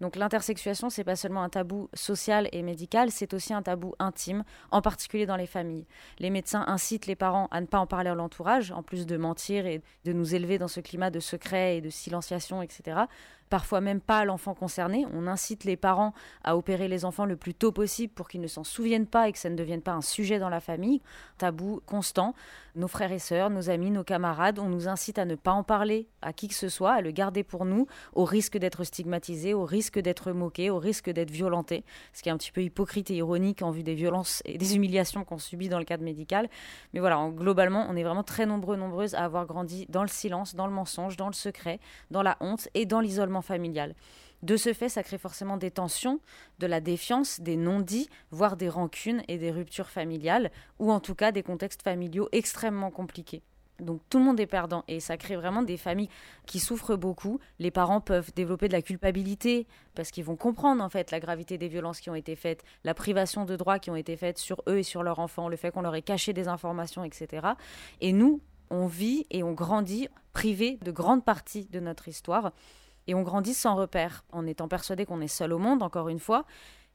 Donc l'intersexuation, c'est pas seulement un tabou social et médical, c'est aussi un tabou intime, en particulier dans les familles. Les médecins incitent les parents à ne pas en parler à l'entourage, en plus de mentir et de nous élever dans ce climat de secret et de silenciation, etc parfois même pas l'enfant concerné. On incite les parents à opérer les enfants le plus tôt possible pour qu'ils ne s'en souviennent pas et que ça ne devienne pas un sujet dans la famille. Tabou constant. Nos frères et sœurs, nos amis, nos camarades, on nous incite à ne pas en parler à qui que ce soit, à le garder pour nous, au risque d'être stigmatisé, au risque d'être moqué, au risque d'être violenté, ce qui est un petit peu hypocrite et ironique en vue des violences et des humiliations qu'on subit dans le cadre médical. Mais voilà, globalement, on est vraiment très nombreux, nombreuses à avoir grandi dans le silence, dans le mensonge, dans le secret, dans la honte et dans l'isolement familial. De ce fait, ça crée forcément des tensions, de la défiance, des non-dits, voire des rancunes et des ruptures familiales, ou en tout cas des contextes familiaux extrêmement compliqués. Donc tout le monde est perdant et ça crée vraiment des familles qui souffrent beaucoup. Les parents peuvent développer de la culpabilité parce qu'ils vont comprendre en fait la gravité des violences qui ont été faites, la privation de droits qui ont été faites sur eux et sur leurs enfants, le fait qu'on leur ait caché des informations, etc. Et nous, on vit et on grandit privés de grandes parties de notre histoire et on grandit sans repère, en étant persuadé qu'on est seul au monde, encore une fois.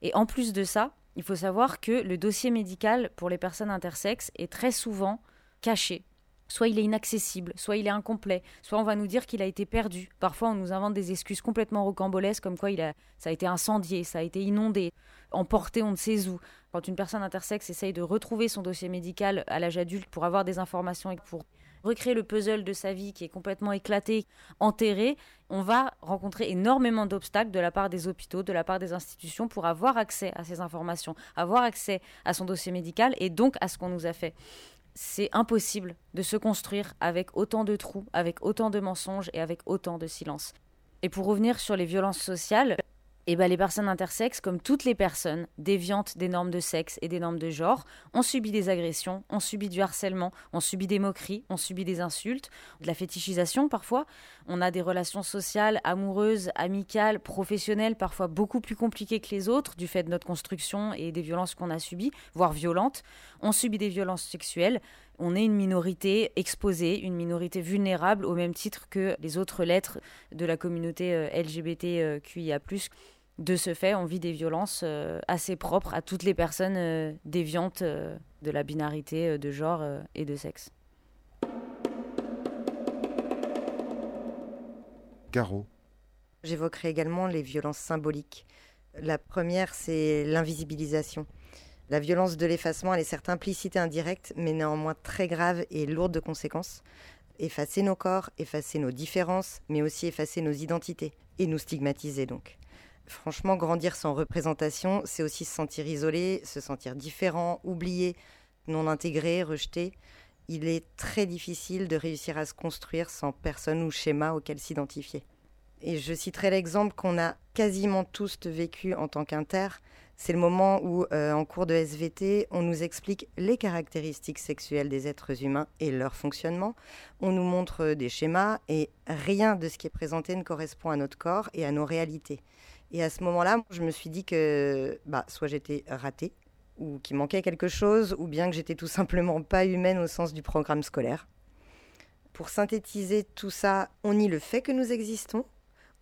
Et en plus de ça, il faut savoir que le dossier médical pour les personnes intersexes est très souvent caché. Soit il est inaccessible, soit il est incomplet, soit on va nous dire qu'il a été perdu. Parfois, on nous invente des excuses complètement rocambolesques, comme quoi il a, ça a été incendié, ça a été inondé, emporté on ne sait où. Quand une personne intersexe essaye de retrouver son dossier médical à l'âge adulte pour avoir des informations et pour recréer le puzzle de sa vie qui est complètement éclaté, enterré, on va rencontrer énormément d'obstacles de la part des hôpitaux, de la part des institutions pour avoir accès à ces informations, avoir accès à son dossier médical et donc à ce qu'on nous a fait. C'est impossible de se construire avec autant de trous, avec autant de mensonges et avec autant de silence. Et pour revenir sur les violences sociales, et eh ben, les personnes intersexes, comme toutes les personnes déviantes des normes de sexe et des normes de genre, ont subi des agressions, ont subi du harcèlement, ont subi des moqueries, ont subi des insultes, de la fétichisation parfois. On a des relations sociales, amoureuses, amicales, professionnelles, parfois beaucoup plus compliquées que les autres du fait de notre construction et des violences qu'on a subies, voire violentes. On subit des violences sexuelles, on est une minorité exposée, une minorité vulnérable au même titre que les autres lettres de la communauté euh, LGBTQIA+. De ce fait, on vit des violences euh, assez propres à toutes les personnes euh, déviantes de la binarité de genre et de sexe. Caro. J'évoquerai également les violences symboliques. La première, c'est l'invisibilisation. La violence de l'effacement, elle est certes implicite et indirecte, mais néanmoins très grave et lourde de conséquences. Effacer nos corps, effacer nos différences, mais aussi effacer nos identités et nous stigmatiser donc. Franchement, grandir sans représentation, c'est aussi se sentir isolé, se sentir différent, oublié, non intégré, rejeté. Il est très difficile de réussir à se construire sans personne ou schéma auquel s'identifier. Et je citerai l'exemple qu'on a quasiment tous vécu en tant qu'inter, c'est le moment où, euh, en cours de SVT, on nous explique les caractéristiques sexuelles des êtres humains et leur fonctionnement. On nous montre des schémas et rien de ce qui est présenté ne correspond à notre corps et à nos réalités. Et à ce moment-là, je me suis dit que bah, soit j'étais ratée, ou qu'il manquait quelque chose, ou bien que j'étais tout simplement pas humaine au sens du programme scolaire. Pour synthétiser tout ça, on nie le fait que nous existons,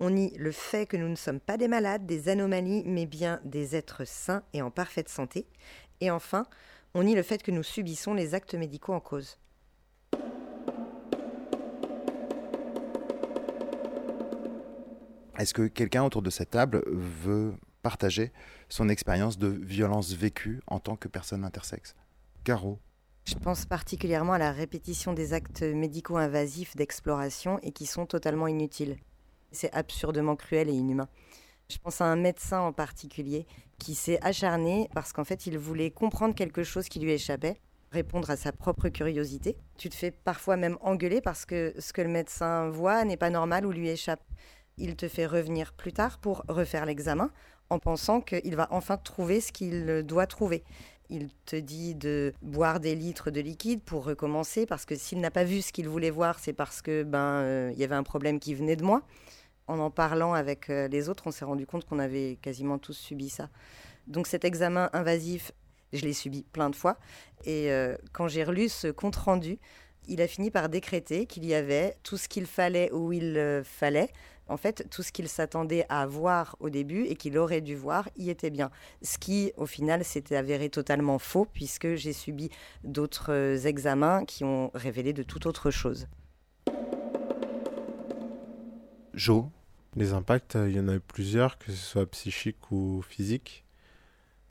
on nie le fait que nous ne sommes pas des malades, des anomalies, mais bien des êtres sains et en parfaite santé. Et enfin, on nie le fait que nous subissons les actes médicaux en cause. Est-ce que quelqu'un autour de cette table veut partager son expérience de violence vécue en tant que personne intersexe Caro je pense particulièrement à la répétition des actes médicaux invasifs d'exploration et qui sont totalement inutiles. C'est absurdement cruel et inhumain. Je pense à un médecin en particulier qui s'est acharné parce qu'en fait, il voulait comprendre quelque chose qui lui échappait, répondre à sa propre curiosité. Tu te fais parfois même engueuler parce que ce que le médecin voit n'est pas normal ou lui échappe. Il te fait revenir plus tard pour refaire l'examen en pensant qu'il va enfin trouver ce qu'il doit trouver. Il te dit de boire des litres de liquide pour recommencer parce que s'il n'a pas vu ce qu'il voulait voir, c'est parce que ben euh, il y avait un problème qui venait de moi en en parlant avec euh, les autres, on s'est rendu compte qu'on avait quasiment tous subi ça. Donc cet examen invasif, je l'ai subi plein de fois. Et euh, quand j'ai relu ce compte-rendu, Il a fini par décréter qu'il y avait tout ce qu'il fallait où il fallait. En fait, tout ce qu'il s'attendait à voir au début et qu'il aurait dû voir y était bien. Ce qui, au final, s'était avéré totalement faux puisque j'ai subi d'autres examens qui ont révélé de tout autre chose. Joe Les impacts, il y en a eu plusieurs, que ce soit psychique ou physique.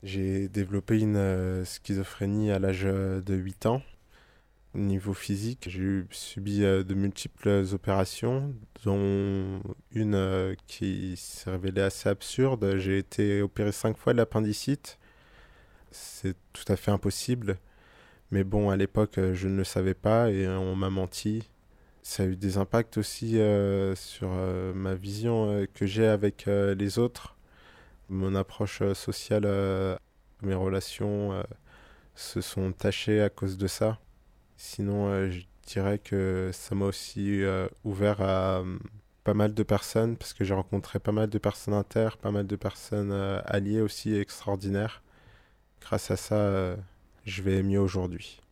J'ai développé une euh, schizophrénie à l'âge euh, de 8 ans. Au niveau physique, j'ai subi euh, de multiples opérations, dont une qui s'est révélée assez absurde. J'ai été opéré cinq fois de l'appendicite. C'est tout à fait impossible. Mais bon, à l'époque, je ne le savais pas et on m'a menti. Ça a eu des impacts aussi sur ma vision que j'ai avec les autres mon approche euh, sociale, euh, mes relations euh, se sont tachées à cause de ça. Sinon, je dirais que ça m'a aussi ouvert à pas mal de personnes, parce que j'ai rencontré pas mal de personnes inter, pas mal de personnes alliées aussi extraordinaires. Grâce à ça, je vais mieux aujourd'hui.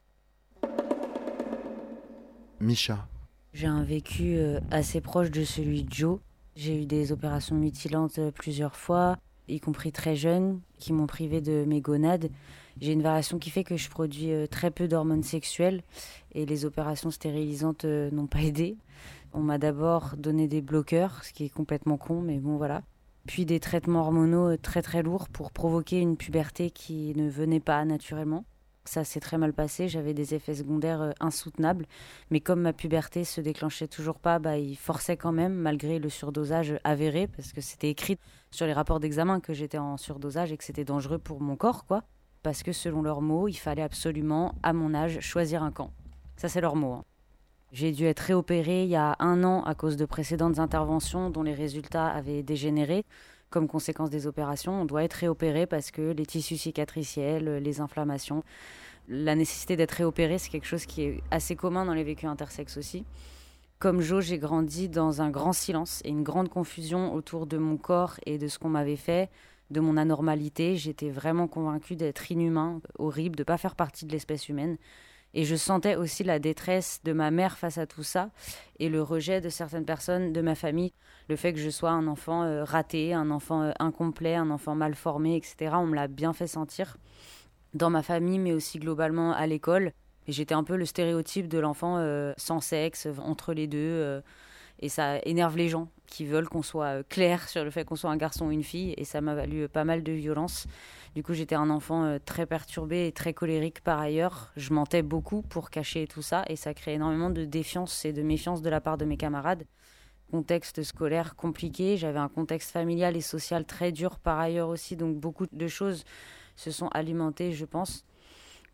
Misha. J'ai un vécu assez proche de celui de Joe. J'ai eu des opérations mutilantes plusieurs fois y compris très jeune, qui m'ont privé de mes gonades. J'ai une variation qui fait que je produis euh, très peu d'hormones sexuelles et les opérations stérilisantes euh, n'ont pas aidé. On m'a d'abord donné des bloqueurs, ce qui est complètement con, mais bon voilà. Puis des traitements hormonaux euh, très très lourds pour provoquer une puberté qui ne venait pas naturellement. Ça s'est très mal passé, j'avais des effets secondaires insoutenables, mais comme ma puberté se déclenchait toujours pas, bah, ils forçaient quand même, malgré le surdosage avéré, parce que c'était écrit sur les rapports d'examen que j'étais en surdosage et que c'était dangereux pour mon corps, quoi. Parce que selon leurs mots, il fallait absolument, à mon âge, choisir un camp. Ça, c'est leurs mots. Hein. J'ai dû être réopérée il y a un an à cause de précédentes interventions dont les résultats avaient dégénéré. Comme conséquence des opérations, on doit être réopéré parce que les tissus cicatriciels, les inflammations, la nécessité d'être réopéré, c'est quelque chose qui est assez commun dans les vécus intersexes aussi. Comme Jo, j'ai grandi dans un grand silence et une grande confusion autour de mon corps et de ce qu'on m'avait fait, de mon anormalité. J'étais vraiment convaincue d'être inhumain, horrible, de ne pas faire partie de l'espèce humaine. Et je sentais aussi la détresse de ma mère face à tout ça et le rejet de certaines personnes de ma famille. Le fait que je sois un enfant euh, raté, un enfant euh, incomplet, un enfant mal formé, etc. On me l'a bien fait sentir dans ma famille, mais aussi globalement à l'école. J'étais un peu le stéréotype de l'enfant euh, sans sexe, entre les deux. Et ça énerve les gens qui veulent qu'on soit clair sur le fait qu'on soit un garçon ou une fille. Et ça m'a valu pas mal de violence. Du coup, j'étais un enfant très perturbé et très colérique par ailleurs. Je mentais beaucoup pour cacher tout ça. Et ça crée énormément de défiance et de méfiance de la part de mes camarades. Contexte scolaire compliqué. J'avais un contexte familial et social très dur par ailleurs aussi. Donc beaucoup de choses se sont alimentées, je pense.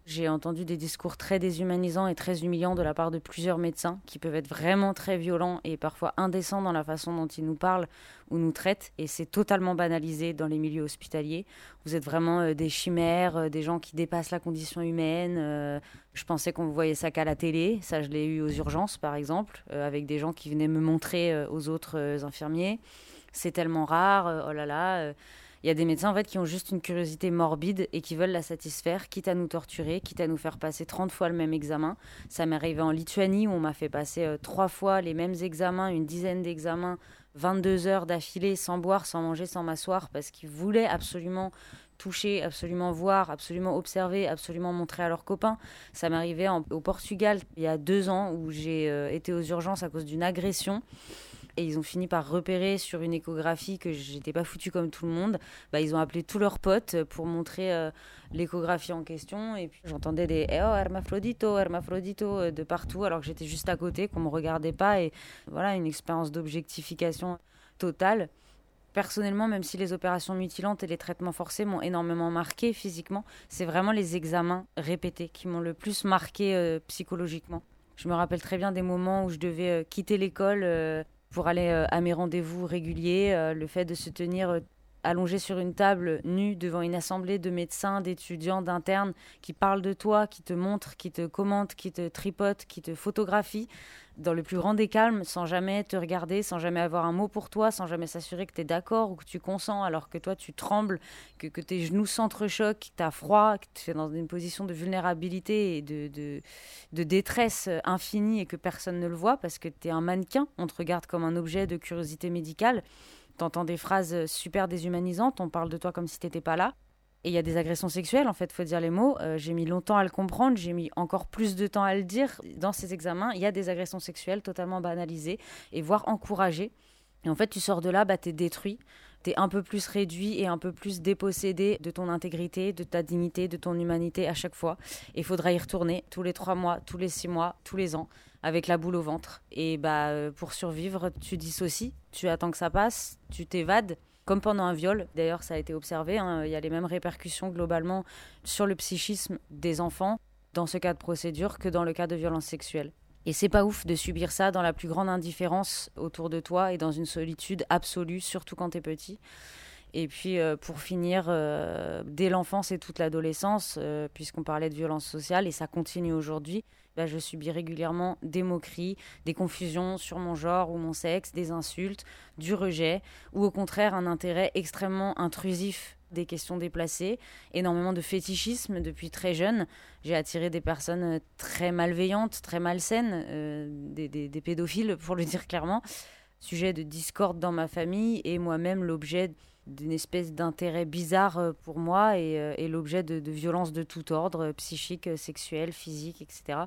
J'ai entendu des discours très déshumanisants et très humiliants de la part de plusieurs médecins qui peuvent être vraiment très violents et parfois indécents dans la façon dont ils nous parlent ou nous traitent. Et c'est totalement banalisé dans les milieux hospitaliers. Vous êtes vraiment euh, des chimères, euh, des gens qui dépassent la condition humaine. Euh, je pensais qu'on voyait ça qu'à la télé. Ça, je l'ai eu aux urgences, par exemple, avec des gens qui venaient me montrer aux autres infirmiers. C'est tellement rare. oh là là il y a des médecins en fait qui ont juste une curiosité morbide et qui veulent la satisfaire, quitte à nous torturer, quitte à nous faire passer 30 fois le même examen. Ça m'est arrivé en Lituanie où on m'a fait passer euh, trois fois les mêmes examens, une dizaine d'examens, 22 heures d'affilée, sans boire, sans manger, sans m'asseoir, parce qu'ils voulaient absolument toucher, absolument voir, absolument observer, absolument montrer à leurs copains. Ça m'est arrivé au Portugal il y a deux ans où j'ai euh, été aux urgences à cause d'une agression et ils ont fini par repérer sur une échographie que j'étais pas foutu comme tout le monde. Bah, ils ont appelé tous leurs potes pour montrer euh, l'échographie en question et puis j'entendais des eh oh hermaphrodito hermaphrodito euh, de partout alors que j'étais juste à côté qu'on me regardait pas et voilà une expérience d'objectification totale. Personnellement, même si les opérations mutilantes et les traitements forcés m'ont énormément marqué physiquement, c'est vraiment les examens répétés qui m'ont le plus marqué euh, psychologiquement. Je me rappelle très bien des moments où je devais quitter l'école pour aller euh, à mes rendez-vous réguliers, euh, le fait de se tenir euh, allongé sur une table, nu, devant une assemblée de médecins, d'étudiants, d'internes, qui parlent de toi, qui te montrent, qui te commentent, qui te tripotent, qui te photographient, dans le plus grand des calmes, sans jamais te regarder, sans jamais avoir un mot pour toi, sans jamais s'assurer que tu es d'accord ou que tu consens, alors que toi tu trembles, que, tes genoux s'entrechoquent, que tu as froid, que tu es dans une position de vulnérabilité et de, de, de détresse infinie et que personne ne le voit parce que tu es un mannequin, on te regarde comme un objet de curiosité médicale. T'entends des phrases super déshumanisantes, on parle de toi comme si t'étais pas là. Et il y a des agressions sexuelles, en fait, faut dire les mots. Euh, j'ai mis longtemps à le comprendre, j'ai mis encore plus de temps à le dire. Dans ces examens, il y a des agressions sexuelles totalement banalisées et voire encouragées. Et en fait, tu sors de là, bah, es détruit, tu es un peu plus réduit et un peu plus dépossédé de ton intégrité, de ta dignité, de ton humanité à chaque fois. Et il faudra y retourner tous les trois mois, tous les six mois, tous les ans, avec la boule au ventre. Et bah, euh, pour survivre, tu dissocies, tu attends que ça passe, tu t'évades comme pendant un viol. D'ailleurs, ça a été observé. Hein. il y a les mêmes répercussions globalement sur le psychisme des enfants dans ce cas de procédure que dans le cas de violence sexuelle. Et c'est pas ouf de subir ça dans la plus grande indifférence autour de toi et dans une solitude absolue, surtout quand t'es petit. Et puis euh, pour finir, euh, dès l'enfance et toute l'adolescence, puisqu'on parlait de violence sociale, et ça continue aujourd'hui, bah, je subis régulièrement des moqueries, des confusions sur mon genre ou mon sexe, des insultes, du rejet, ou au contraire un intérêt extrêmement intrusif des questions déplacées, énormément de fétichisme depuis très jeune. J'ai attiré des personnes très malveillantes, très malsaines, des, des pédophiles pour le dire clairement. Sujet de discorde dans ma famille et moi-même l'objet d'une espèce d'intérêt bizarre euh, pour moi et, euh, l'objet de, violences de tout ordre, euh, psychique, sexuelle, physique, etc.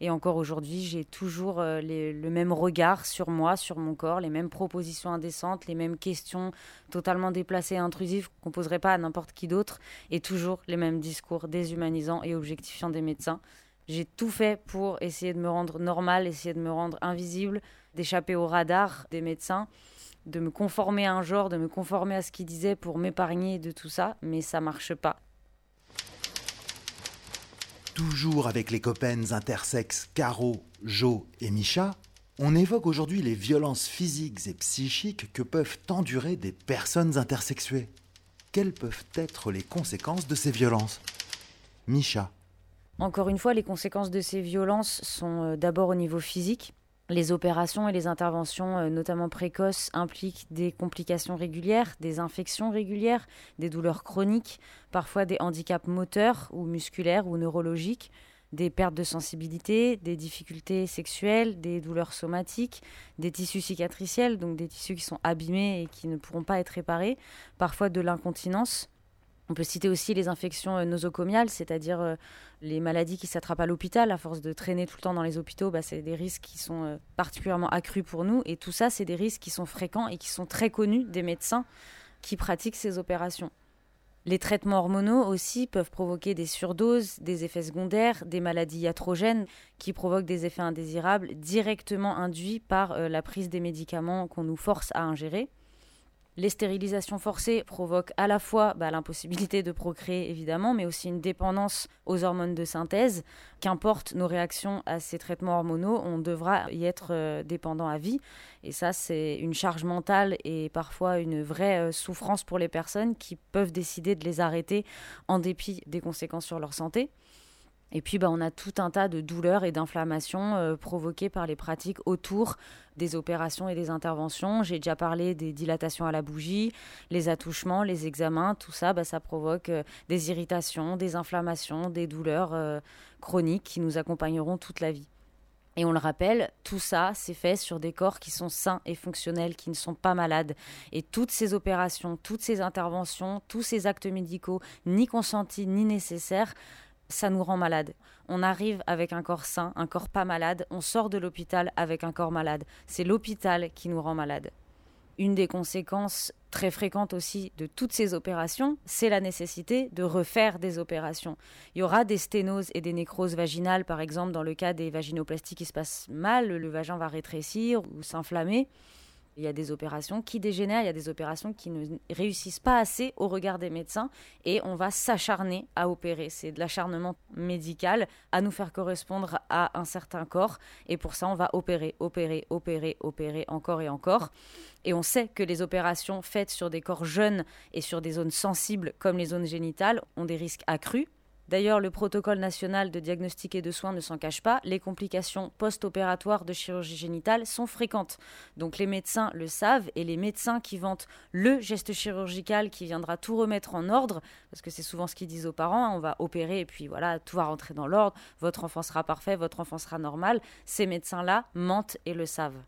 Et encore aujourd'hui, j'ai toujours le même regard sur moi, sur mon corps, les mêmes propositions indécentes, les mêmes questions totalement déplacées et intrusives qu'on poserait pas à n'importe qui d'autre, et toujours les mêmes discours déshumanisants et objectifiants des médecins. J'ai tout fait pour essayer de me rendre normal, essayer de me rendre invisible, d'échapper au radar des médecins de me conformer à un genre, de me conformer à ce qu'il disait pour m'épargner de tout ça, mais ça marche pas. Toujours avec les copains intersexes Caro, Jo et Micha, on évoque aujourd'hui les violences physiques et psychiques que peuvent endurer des personnes intersexuées. Quelles peuvent être les conséquences de ces violences? Micha. Encore une fois, les conséquences de ces violences sont euh, d'abord au niveau physique. Les opérations et les interventions, euh, notamment précoces, impliquent des complications régulières, des infections régulières, des douleurs chroniques, parfois des handicaps moteurs ou musculaires ou neurologiques, des pertes de sensibilité, des difficultés sexuelles, des douleurs somatiques, des tissus cicatriciels, donc des tissus qui sont abîmés et qui ne pourront pas être réparés, parfois de l'incontinence, on peut citer aussi les infections euh, nosocomiales, c'est-à-dire euh, les maladies qui s'attrapent à l'hôpital. À force de traîner tout le temps dans les hôpitaux, bah, c'est des risques qui sont euh, particulièrement accrus pour nous. Et tout ça, c'est des risques qui sont fréquents et qui sont très connus des médecins qui pratiquent ces opérations. Les traitements hormonaux aussi peuvent provoquer des surdoses, des effets secondaires, des maladies iatrogènes qui provoquent des effets indésirables directement induits par la prise des médicaments qu'on nous force à ingérer. Les stérilisations forcées provoquent à la fois bah, l'impossibilité de procréer, évidemment, mais aussi une dépendance aux hormones de synthèse. Qu'importe nos réactions à ces traitements hormonaux, on devra y être euh, dépendant à vie. Et ça, c'est une charge mentale et parfois une vraie euh, souffrance pour les personnes qui peuvent décider de les arrêter en dépit des conséquences sur leur santé. Et puis, bah, on a tout un tas de douleurs et d'inflammations euh, provoquées par les pratiques autour des opérations et des interventions. J'ai déjà parlé des dilatations à la bougie, les attouchements, les examens, tout ça, bah, ça provoque euh, des irritations, des inflammations, des douleurs euh, chroniques qui nous accompagneront toute la vie. Et on le rappelle, tout ça, c'est fait sur des corps qui sont sains et fonctionnels, qui ne sont pas malades. Et toutes ces opérations, toutes ces interventions, tous ces actes médicaux, ni consentis ni nécessaires, ça nous rend malade. On arrive avec un corps sain, un corps pas malade, on sort de l'hôpital avec un corps malade. C'est l'hôpital qui nous rend malade. Une des conséquences très fréquentes aussi de toutes ces opérations, c'est la nécessité de refaire des opérations. Il y aura des sténoses et des nécroses vaginales, par exemple, dans le cas des vaginoplasties qui se passent mal, le vagin va rétrécir ou s'inflammer. Il y a des opérations qui dégénèrent, il y a des opérations qui ne réussissent pas assez au regard des médecins et on va s'acharner à opérer. C'est de l'acharnement médical à nous faire correspondre à un certain corps et pour ça on va opérer, opérer, opérer, opérer encore et encore. Et on sait que les opérations faites sur des corps jeunes et sur des zones sensibles comme les zones génitales ont des risques accrus D'ailleurs, le protocole national de diagnostic et de soins ne s'en cache pas. Les complications post-opératoires de chirurgie génitale sont fréquentes. Donc les médecins le savent et les médecins qui vantent le geste chirurgical qui viendra tout remettre en ordre, parce que c'est souvent ce qu'ils disent aux parents, hein, on va opérer et puis voilà, tout va rentrer dans l'ordre, votre enfant sera parfait, votre enfant sera normal. Ces médecins-là mentent et le savent.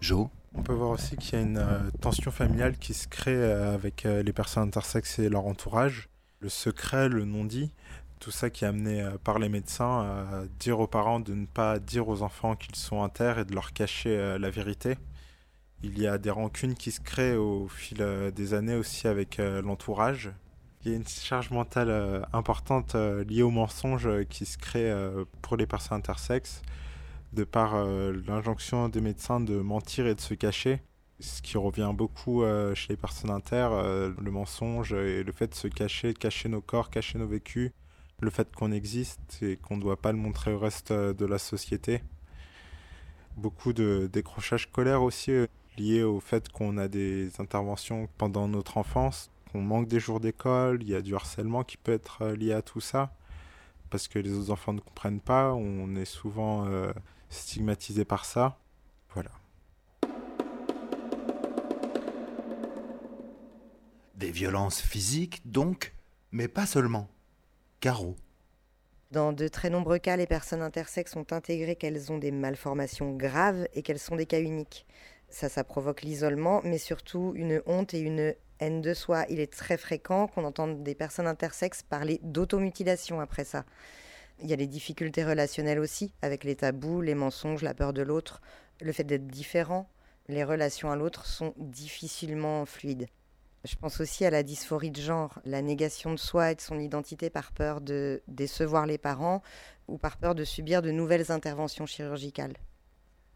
Jo? On peut voir aussi qu'il y a une euh, tension familiale qui se crée euh, avec euh, les personnes intersexes et leur entourage le secret, le non-dit, tout ça qui est amené euh, par les médecins à dire aux parents de ne pas dire aux enfants qu'ils sont inter et de leur cacher euh, la vérité. Il y a des rancunes qui se créent au fil euh, des années aussi avec l'entourage. Il y a une charge mentale importante liée au mensonge qui se crée pour les personnes intersexes, de par l'injonction des médecins de mentir et de se cacher ce qui revient beaucoup euh, chez les personnes inter, euh, le mensonge et le fait de se cacher, de cacher nos corps, cacher nos vécus, le fait qu'on existe et qu'on ne doit pas le montrer au reste euh, de la société. Beaucoup de décrochage scolaire aussi lié au fait qu'on a des interventions pendant notre enfance, qu'on manque des jours d'école, il y a du harcèlement qui peut être lié à tout ça, parce que les autres enfants ne comprennent pas, on est souvent stigmatisé par ça. Des violences physiques, donc, mais pas seulement. Caro. Dans de très nombreux cas, les personnes intersexes ont intégré qu'elles ont des malformations graves et qu'elles sont des cas uniques. Ça, ça provoque l'isolement, mais surtout une honte et une haine de soi. Il est très fréquent qu'on entende des personnes intersexes parler d'automutilation après ça. Il y a les difficultés relationnelles aussi, avec les tabous, les mensonges, la peur de l'autre, le fait d'être différent. Les relations à l'autre sont difficilement fluides. Je pense aussi à la dysphorie de genre, la négation de soi et de son identité par peur de décevoir les parents ou par peur de subir de nouvelles interventions chirurgicales.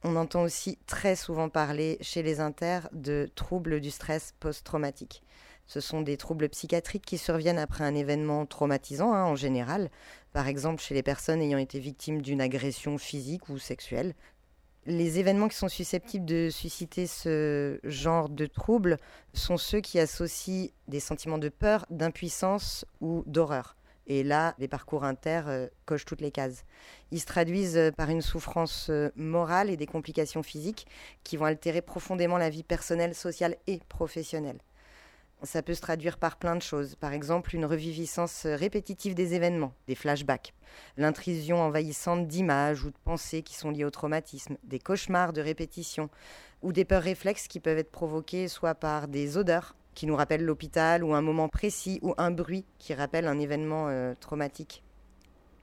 On entend aussi très souvent parler chez les inters de troubles du stress post-traumatique. Ce sont des troubles psychiatriques qui surviennent après un événement traumatisant hein, en général, par exemple chez les personnes ayant été victimes d'une agression physique ou sexuelle, les événements qui sont susceptibles de susciter ce genre de troubles sont ceux qui associent des sentiments de peur, d'impuissance ou d'horreur. Et là, les parcours inter euh, cochent toutes les cases. Ils se traduisent euh, par une souffrance euh, morale et des complications physiques qui vont altérer profondément la vie personnelle, sociale et professionnelle. Ça peut se traduire par plein de choses. Par exemple, une reviviscence répétitive des événements, des flashbacks, l'intrusion envahissante d'images ou de pensées qui sont liées au traumatisme, des cauchemars de répétition, ou des peurs réflexes qui peuvent être provoquées soit par des odeurs qui nous rappellent l'hôpital, ou un moment précis, ou un bruit qui rappelle un événement euh, traumatique.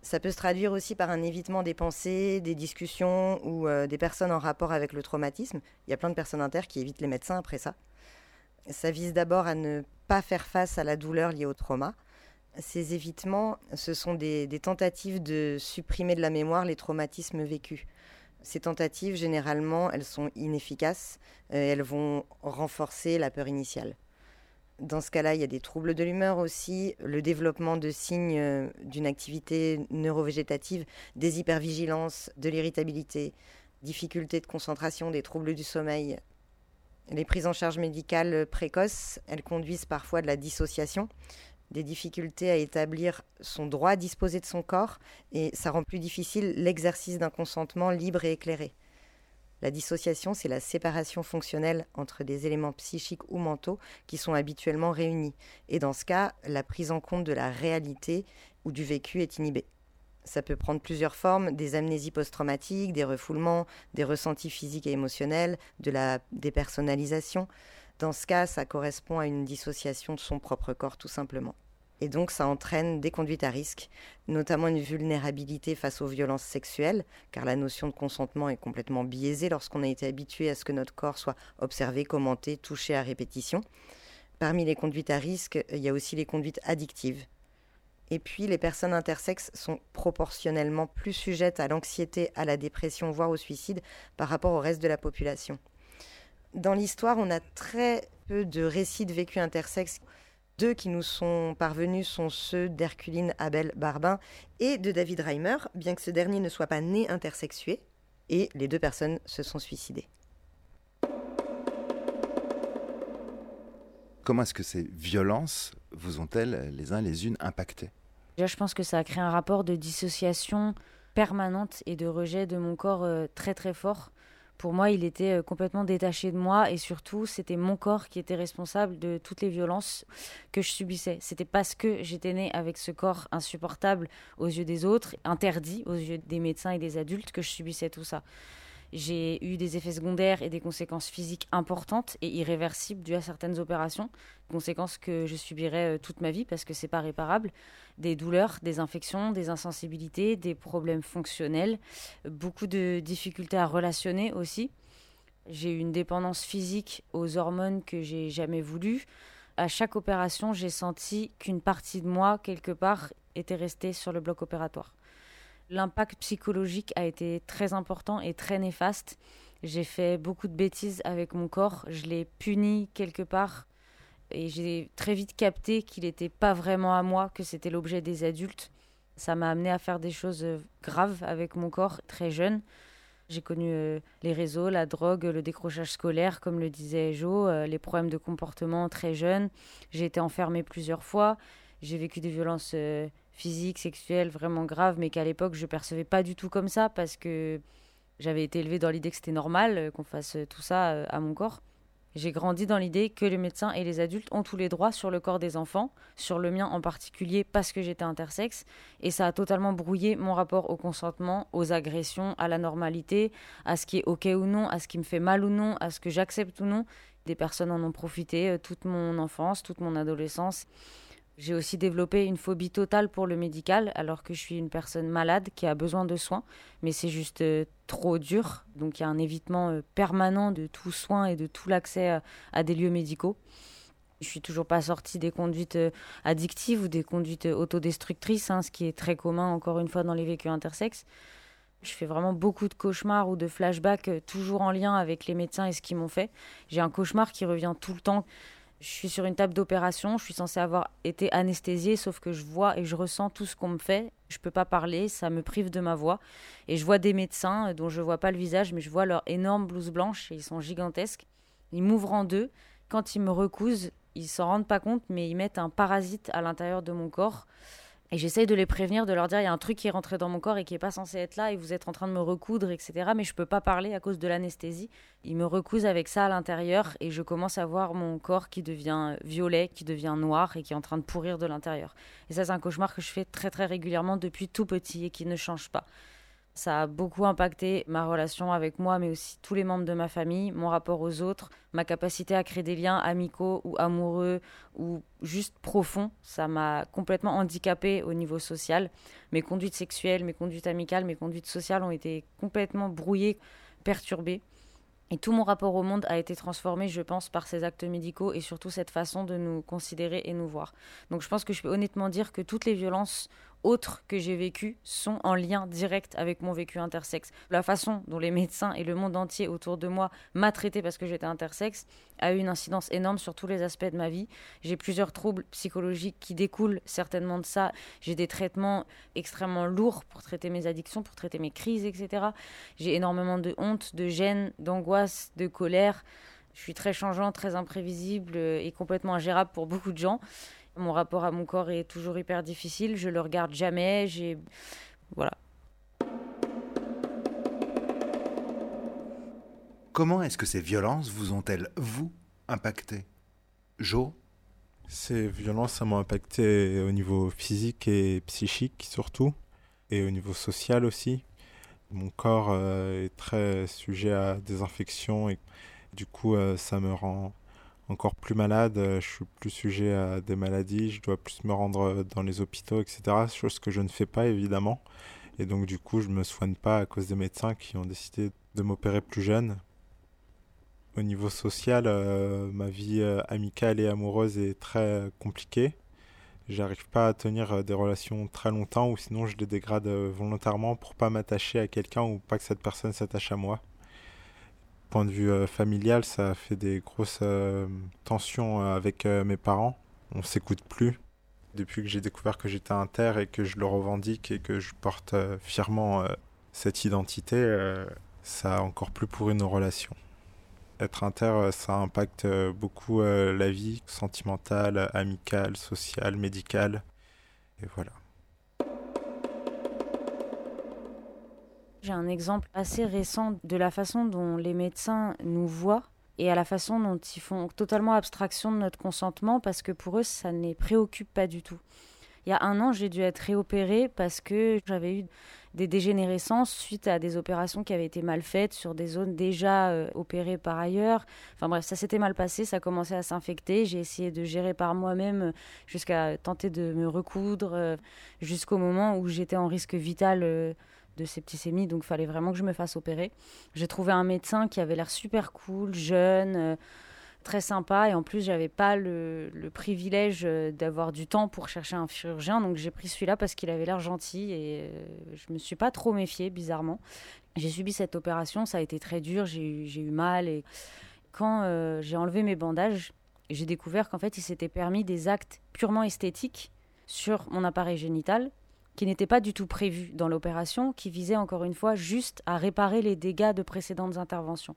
Ça peut se traduire aussi par un évitement des pensées, des discussions ou euh, des personnes en rapport avec le traumatisme. Il y a plein de personnes inter qui évitent les médecins après ça. Ça vise d'abord à ne pas faire face à la douleur liée au trauma. Ces évitements, ce sont des, tentatives de supprimer de la mémoire les traumatismes vécus. Ces tentatives, généralement, elles sont inefficaces, euh, elles vont renforcer la peur initiale. Dans ce cas-là, il y a des troubles de l'humeur aussi, le développement de signes euh, d'une activité neurovégétative, des hypervigilances, de l'irritabilité, difficultés de concentration, des troubles du sommeil, les prises en charge médicales précoces, elles conduisent parfois de la dissociation, des difficultés à établir son droit à disposer de son corps, et ça rend plus difficile l'exercice d'un consentement libre et éclairé. La dissociation, c'est la séparation fonctionnelle entre des éléments psychiques ou mentaux qui sont habituellement réunis. Et dans ce cas, la prise en compte de la réalité ou du vécu est inhibée. Ça peut prendre plusieurs formes, des amnésies post-traumatiques, des refoulements, des ressentis physiques et émotionnels, de la dépersonnalisation. Dans ce cas, ça correspond à une dissociation de son propre corps tout simplement. Et donc ça entraîne des conduites à risque, notamment une vulnérabilité face aux violences sexuelles, car la notion de consentement est complètement biaisée lorsqu'on a été habitué à ce que notre corps soit observé, commenté, touché à répétition. Parmi les conduites à risque, il y a aussi les conduites addictives, Et puis, les personnes intersexes sont proportionnellement plus sujettes à l'anxiété, à la dépression, voire au suicide par rapport au reste de la population. Dans l'histoire, on a très peu de récits de vécu intersexes. Deux qui nous sont parvenus sont ceux d'Herculine Abel Barbin et de David Reimer, bien que ce dernier ne soit pas né intersexué, et les deux personnes se sont suicidées. Comment est-ce que ces violences vous ont-elles les uns les unes impactés je pense que ça a créé un rapport de dissociation permanente et de rejet de mon corps euh, très très fort. Pour moi, il était euh, complètement détaché de moi et surtout, c'était mon corps qui était responsable de toutes les violences que je subissais. C'était parce que j'étais née avec ce corps insupportable aux yeux des autres, interdit aux yeux des médecins et des adultes que je subissais tout ça. J'ai eu des effets secondaires et des conséquences physiques importantes et irréversibles dues à certaines opérations, conséquences que je subirai euh, toute ma vie parce que c'est pas réparable. Des douleurs, des infections, des insensibilités, des problèmes fonctionnels, beaucoup de difficultés à relationner aussi. J'ai eu une dépendance physique aux hormones que j'ai jamais voulu. À chaque opération, j'ai senti qu'une partie de moi, quelque part, était restée sur le bloc opératoire. L'impact psychologique a été très important et très néfaste. J'ai fait beaucoup de bêtises avec mon corps, je l'ai puni quelque part et j'ai très vite capté qu'il n'était pas vraiment à moi, que c'était l'objet des adultes. Ça m'a amené à faire des choses euh, graves avec mon corps très jeune. J'ai connu euh, les réseaux, la drogue, le décrochage scolaire, comme le disait Jo, euh, les problèmes de comportement très jeune. J'ai été enfermée plusieurs fois. J'ai vécu des violences physique, sexuelle vraiment grave, mais qu'à l'époque je percevais pas du tout comme ça parce que j'avais été élevée dans l'idée que c'était normal euh, qu'on fasse tout ça euh, à mon corps. J'ai grandi dans l'idée que les médecins et les adultes ont tous les droits sur le corps des enfants, sur le mien en particulier parce que j'étais intersexe, et ça a totalement brouillé mon rapport au consentement, aux agressions, à la normalité, à ce qui est ok ou non, à ce qui me fait mal ou non, à ce que j'accepte ou non. Des personnes en ont profité euh, toute mon enfance, toute mon adolescence. J'ai aussi développé une phobie totale pour le médical, alors que je suis une personne malade qui a besoin de soins, mais c'est juste euh, trop dur. Donc il y a un évitement euh, permanent de tout soin et de tout l'accès à, à, des lieux médicaux. Je suis toujours pas sortie des conduites euh, addictives ou des conduites autodestructrices, hein, ce qui est très commun encore une fois dans les vécus intersexes. Je fais vraiment beaucoup de cauchemars ou de flashbacks, toujours en lien avec les médecins et ce qu'ils m'ont fait. J'ai un cauchemar qui revient tout le temps je suis sur une table d'opération, je suis censée avoir été anesthésiée, sauf que je vois et je ressens tout ce qu'on me fait. Je peux pas parler, ça me prive de ma voix. Et je vois des médecins euh, dont je vois pas le visage, mais je vois leur énorme blouse blanche et ils sont gigantesques. Ils m'ouvrent en deux. Quand ils me recousent, ils s'en rendent pas compte, mais ils mettent un parasite à l'intérieur de mon corps. Et j'essaye de les prévenir, de leur dire il y a un truc qui est rentré dans mon corps et qui n'est pas censé être là et vous êtes en train de me recoudre, etc. Mais je ne peux pas parler à cause de l'anesthésie. Ils me recousent avec ça à l'intérieur et je commence à voir mon corps qui devient violet, qui devient noir et qui est en train de pourrir de l'intérieur. Et ça, c'est un cauchemar que je fais très très régulièrement depuis tout petit et qui ne change pas. Ça a beaucoup impacté ma relation avec moi, mais aussi tous les membres de ma famille, mon rapport aux autres, ma capacité à créer des liens amicaux ou amoureux ou juste profonds. Ça m'a complètement handicapé au niveau social. Mes conduites sexuelles, mes conduites amicales, mes conduites sociales ont été complètement brouillées, perturbées. Et tout mon rapport au monde a été transformé, je pense, par ces actes médicaux et surtout cette façon de nous considérer et nous voir. Donc je pense que je peux honnêtement dire que toutes les violences autres que j'ai vécues sont en lien direct avec mon vécu intersexe. La façon dont les médecins et le monde entier autour de moi m'a traité parce que j'étais intersexe a eu une incidence énorme sur tous les aspects de ma vie. J'ai plusieurs troubles psychologiques qui découlent certainement de ça. J'ai des traitements extrêmement lourds pour traiter mes addictions, pour traiter mes crises, etc. J'ai énormément de honte, de gêne, d'angoisse, de colère. Je suis très changeant, très imprévisible et complètement ingérable pour beaucoup de gens. Mon rapport à mon corps est toujours hyper difficile. Je le regarde jamais. J'ai. Voilà. Comment est-ce que ces violences vous ont-elles, vous, impacté Jo? Ces violences, ça m'a impacté au niveau physique et psychique surtout, et au niveau social aussi. Mon corps euh, est très sujet à des infections et du coup, euh, ça me rend encore plus malade, euh, je suis plus sujet à des maladies, je dois plus me rendre euh, dans les hôpitaux, etc. Chose que je ne fais pas évidemment. Et donc du coup, je me soigne pas à cause des médecins qui ont décidé de m'opérer plus jeune. Au niveau social, euh, ma vie amicale et amoureuse est très compliquée. J'arrive pas à tenir des relations très longtemps ou sinon je les dégrade volontairement pour pas m'attacher à quelqu'un ou pas que cette personne s'attache à moi. Point de vue familial, ça fait des grosses tensions avec mes parents. On s'écoute plus. Depuis que j'ai découvert que j'étais inter et que je le revendique et que je porte fièrement cette identité, ça a encore plus pourri nos relations. Être inter, euh, ça impacte euh, beaucoup euh, la vie sentimentale, amicale, sociale, médicale. Et voilà. J'ai un exemple assez récent de la façon dont les médecins nous voient et à la façon dont ils font totalement abstraction de notre consentement parce que pour eux, ça ne les préoccupe pas du tout. Il y a un an, j'ai dû être réopérée parce que j'avais eu des dégénérescences suite à des opérations qui avaient été mal faites sur des zones déjà euh, opérées par ailleurs. Enfin bref, ça s'était mal passé, ça commençait à s'infecter. J'ai essayé de gérer par moi-même euh, jusqu'à tenter de me recoudre euh, jusqu'au moment où j'étais en risque vital de septicémie, donc fallait vraiment que je me fasse opérer. J'ai trouvé un médecin qui avait l'air super cool, jeune très sympa et en plus j'avais pas le, privilège euh, d'avoir du temps pour chercher un chirurgien donc j'ai pris celui-là parce qu'il avait l'air gentil et euh, je me suis pas trop méfiée bizarrement. J'ai subi cette opération, ça a été très dur, j'ai eu, mal et quand euh, j'ai enlevé mes bandages, j'ai découvert qu'en fait il s'était permis des actes purement esthétiques sur mon appareil génital qui n'étaient pas du tout prévus dans l'opération, qui visaient encore une fois juste à réparer les dégâts de précédentes interventions.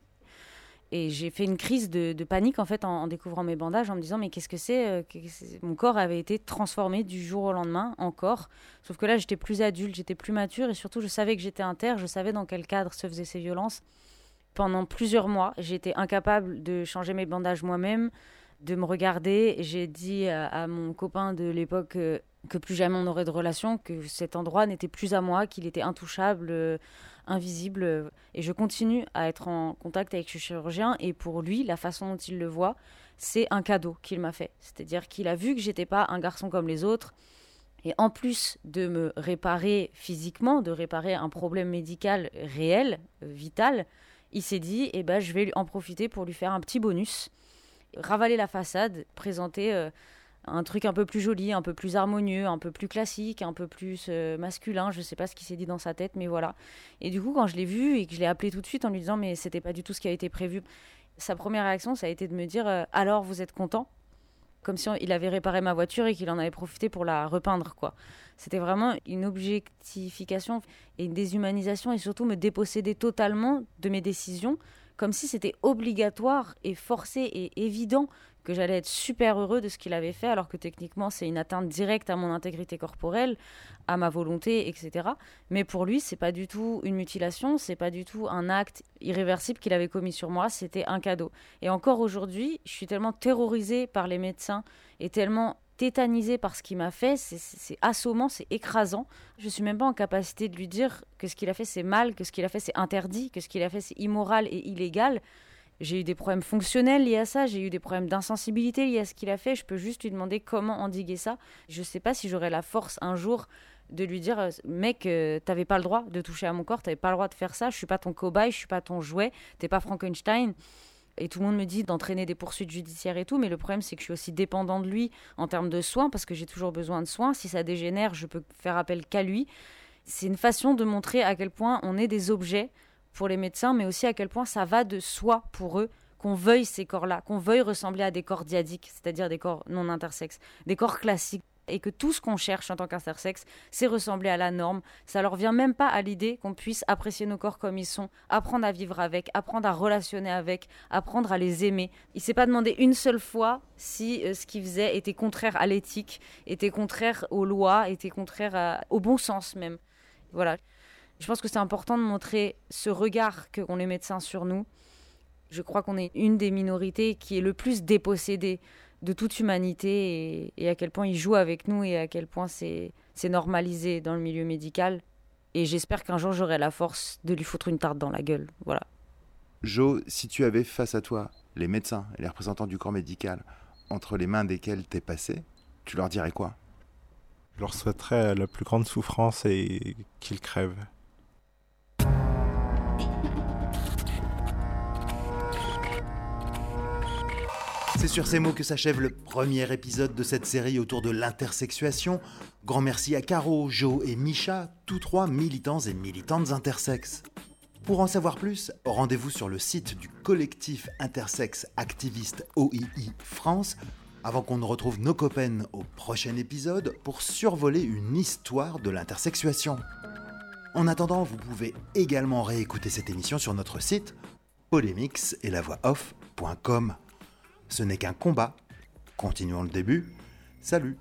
Et j'ai fait une crise de, panique en fait en, découvrant mes bandages, en me disant mais qu'est-ce que c'est euh, Mon corps avait été transformé du jour au lendemain, encore. Sauf que là j'étais plus adulte, j'étais plus mature et surtout je savais que j'étais inter, je savais dans quel cadre se faisaient ces violences. Pendant plusieurs mois, j'étais incapable de changer mes bandages moi-même, de me regarder. J'ai dit à, mon copain de l'époque euh, que plus jamais on n'aurait de relation, que cet endroit n'était plus à moi, qu'il était intouchable. Euh, invisible. Et je continue à être en contact avec ce chirurgien. Et pour lui, la façon dont il le voit, c'est un cadeau qu'il m'a fait. C'est-à-dire qu'il a vu que j'étais pas un garçon comme les autres. Et en plus de me réparer physiquement, de réparer un problème médical réel, vital, il s'est dit, eh ben, je vais en profiter pour lui faire un petit bonus, ravaler la façade, présenter euh, un truc un peu plus joli, un peu plus harmonieux, un peu plus classique, un peu plus euh, masculin. Je sais pas ce qui s'est dit dans sa tête, mais voilà. Et du coup, quand je l'ai vu et que je l'ai appelé tout de suite en lui disant mais c'était pas du tout ce qui a été prévu, sa première réaction ça a été de me dire euh, alors vous êtes content? Comme si il avait réparé ma voiture et qu'il en avait profité pour la repeindre quoi. C'était vraiment une objectification et une déshumanisation et surtout me déposséder totalement de mes décisions comme si c'était obligatoire et forcé et évident que j'allais être super heureux de ce qu'il avait fait, alors que techniquement c'est une atteinte directe à mon intégrité corporelle, à ma volonté, etc. Mais pour lui, c'est pas du tout une mutilation, c'est pas du tout un acte irréversible qu'il avait commis sur moi, c'était un cadeau. Et encore aujourd'hui, je suis tellement terrorisée par les médecins et tellement tétanisée par ce qu'il m'a fait, c'est assommant, c'est écrasant. Je suis même pas en capacité de lui dire que ce qu'il a fait c'est mal, que ce qu'il a fait c'est interdit, que ce qu'il a fait c'est immoral et illégal. J'ai eu des problèmes fonctionnels liés à ça, j'ai eu des problèmes d'insensibilité liés à ce qu'il a fait. Je peux juste lui demander comment endiguer ça. Je ne sais pas si j'aurai la force un jour de lui dire euh, mec euh, t'avais pas le droit de toucher à mon corps t'avais pas le droit de faire ça je suis pas ton cobaye je suis pas ton jouet t'es pas Frankenstein et tout le monde me dit d'entraîner des poursuites judiciaires et tout, mais le problème c'est que je suis aussi dépendant de lui en termes de soins parce que j'ai toujours besoin de soins. Si ça dégénère, je peux faire appel qu'à lui. C'est une façon de montrer à quel point on est des objets pour les médecins, mais aussi à quel point ça va de soi pour eux qu'on veuille ces corps-là, qu'on veuille ressembler à des corps diadiques, c'est-à-dire des corps non intersexes, des corps classiques et que tout ce qu'on cherche en tant qu'intersexe, c'est ressembler à la norme. Ça leur vient même pas à l'idée qu'on puisse apprécier nos corps comme ils sont, apprendre à vivre avec, apprendre à relationner avec, apprendre à les aimer. Il s'est pas demandé une seule fois si euh, ce qu'il faisait était contraire à l'éthique, était contraire aux lois, était contraire au bon sens même. Voilà. Je pense que c'est important de montrer ce regard qu'ont les médecins sur nous. Je crois qu'on est une des minorités qui est le plus dépossédée de toute humanité et, à quel point ils jouent avec nous et à quel point c'est normalisé dans le milieu médical. Et j'espère qu'un jour j'aurai la force de lui foutre une tarte dans la gueule. Voilà. Jo, si tu avais face à toi les médecins et les représentants du corps médical entre les mains desquels t'es passé, tu leur dirais quoi? Je leur souhaiterais la plus grande souffrance et qu'ils crèvent. C'est sur ces mots que s'achève le premier épisode de cette série autour de l'intersexuation. Grand merci à Caro, Jo et Micha, tous trois militants et militantes intersexes. Pour en savoir plus, rendez-vous sur le site du collectif intersexe activiste OII France avant qu'on ne retrouve nos copains au prochain épisode pour survoler une histoire de l'intersexuation. En attendant, vous pouvez également réécouter cette émission sur notre site polémix et la voix off.com. Ce n'est qu'un combat. Continuons le début. Salut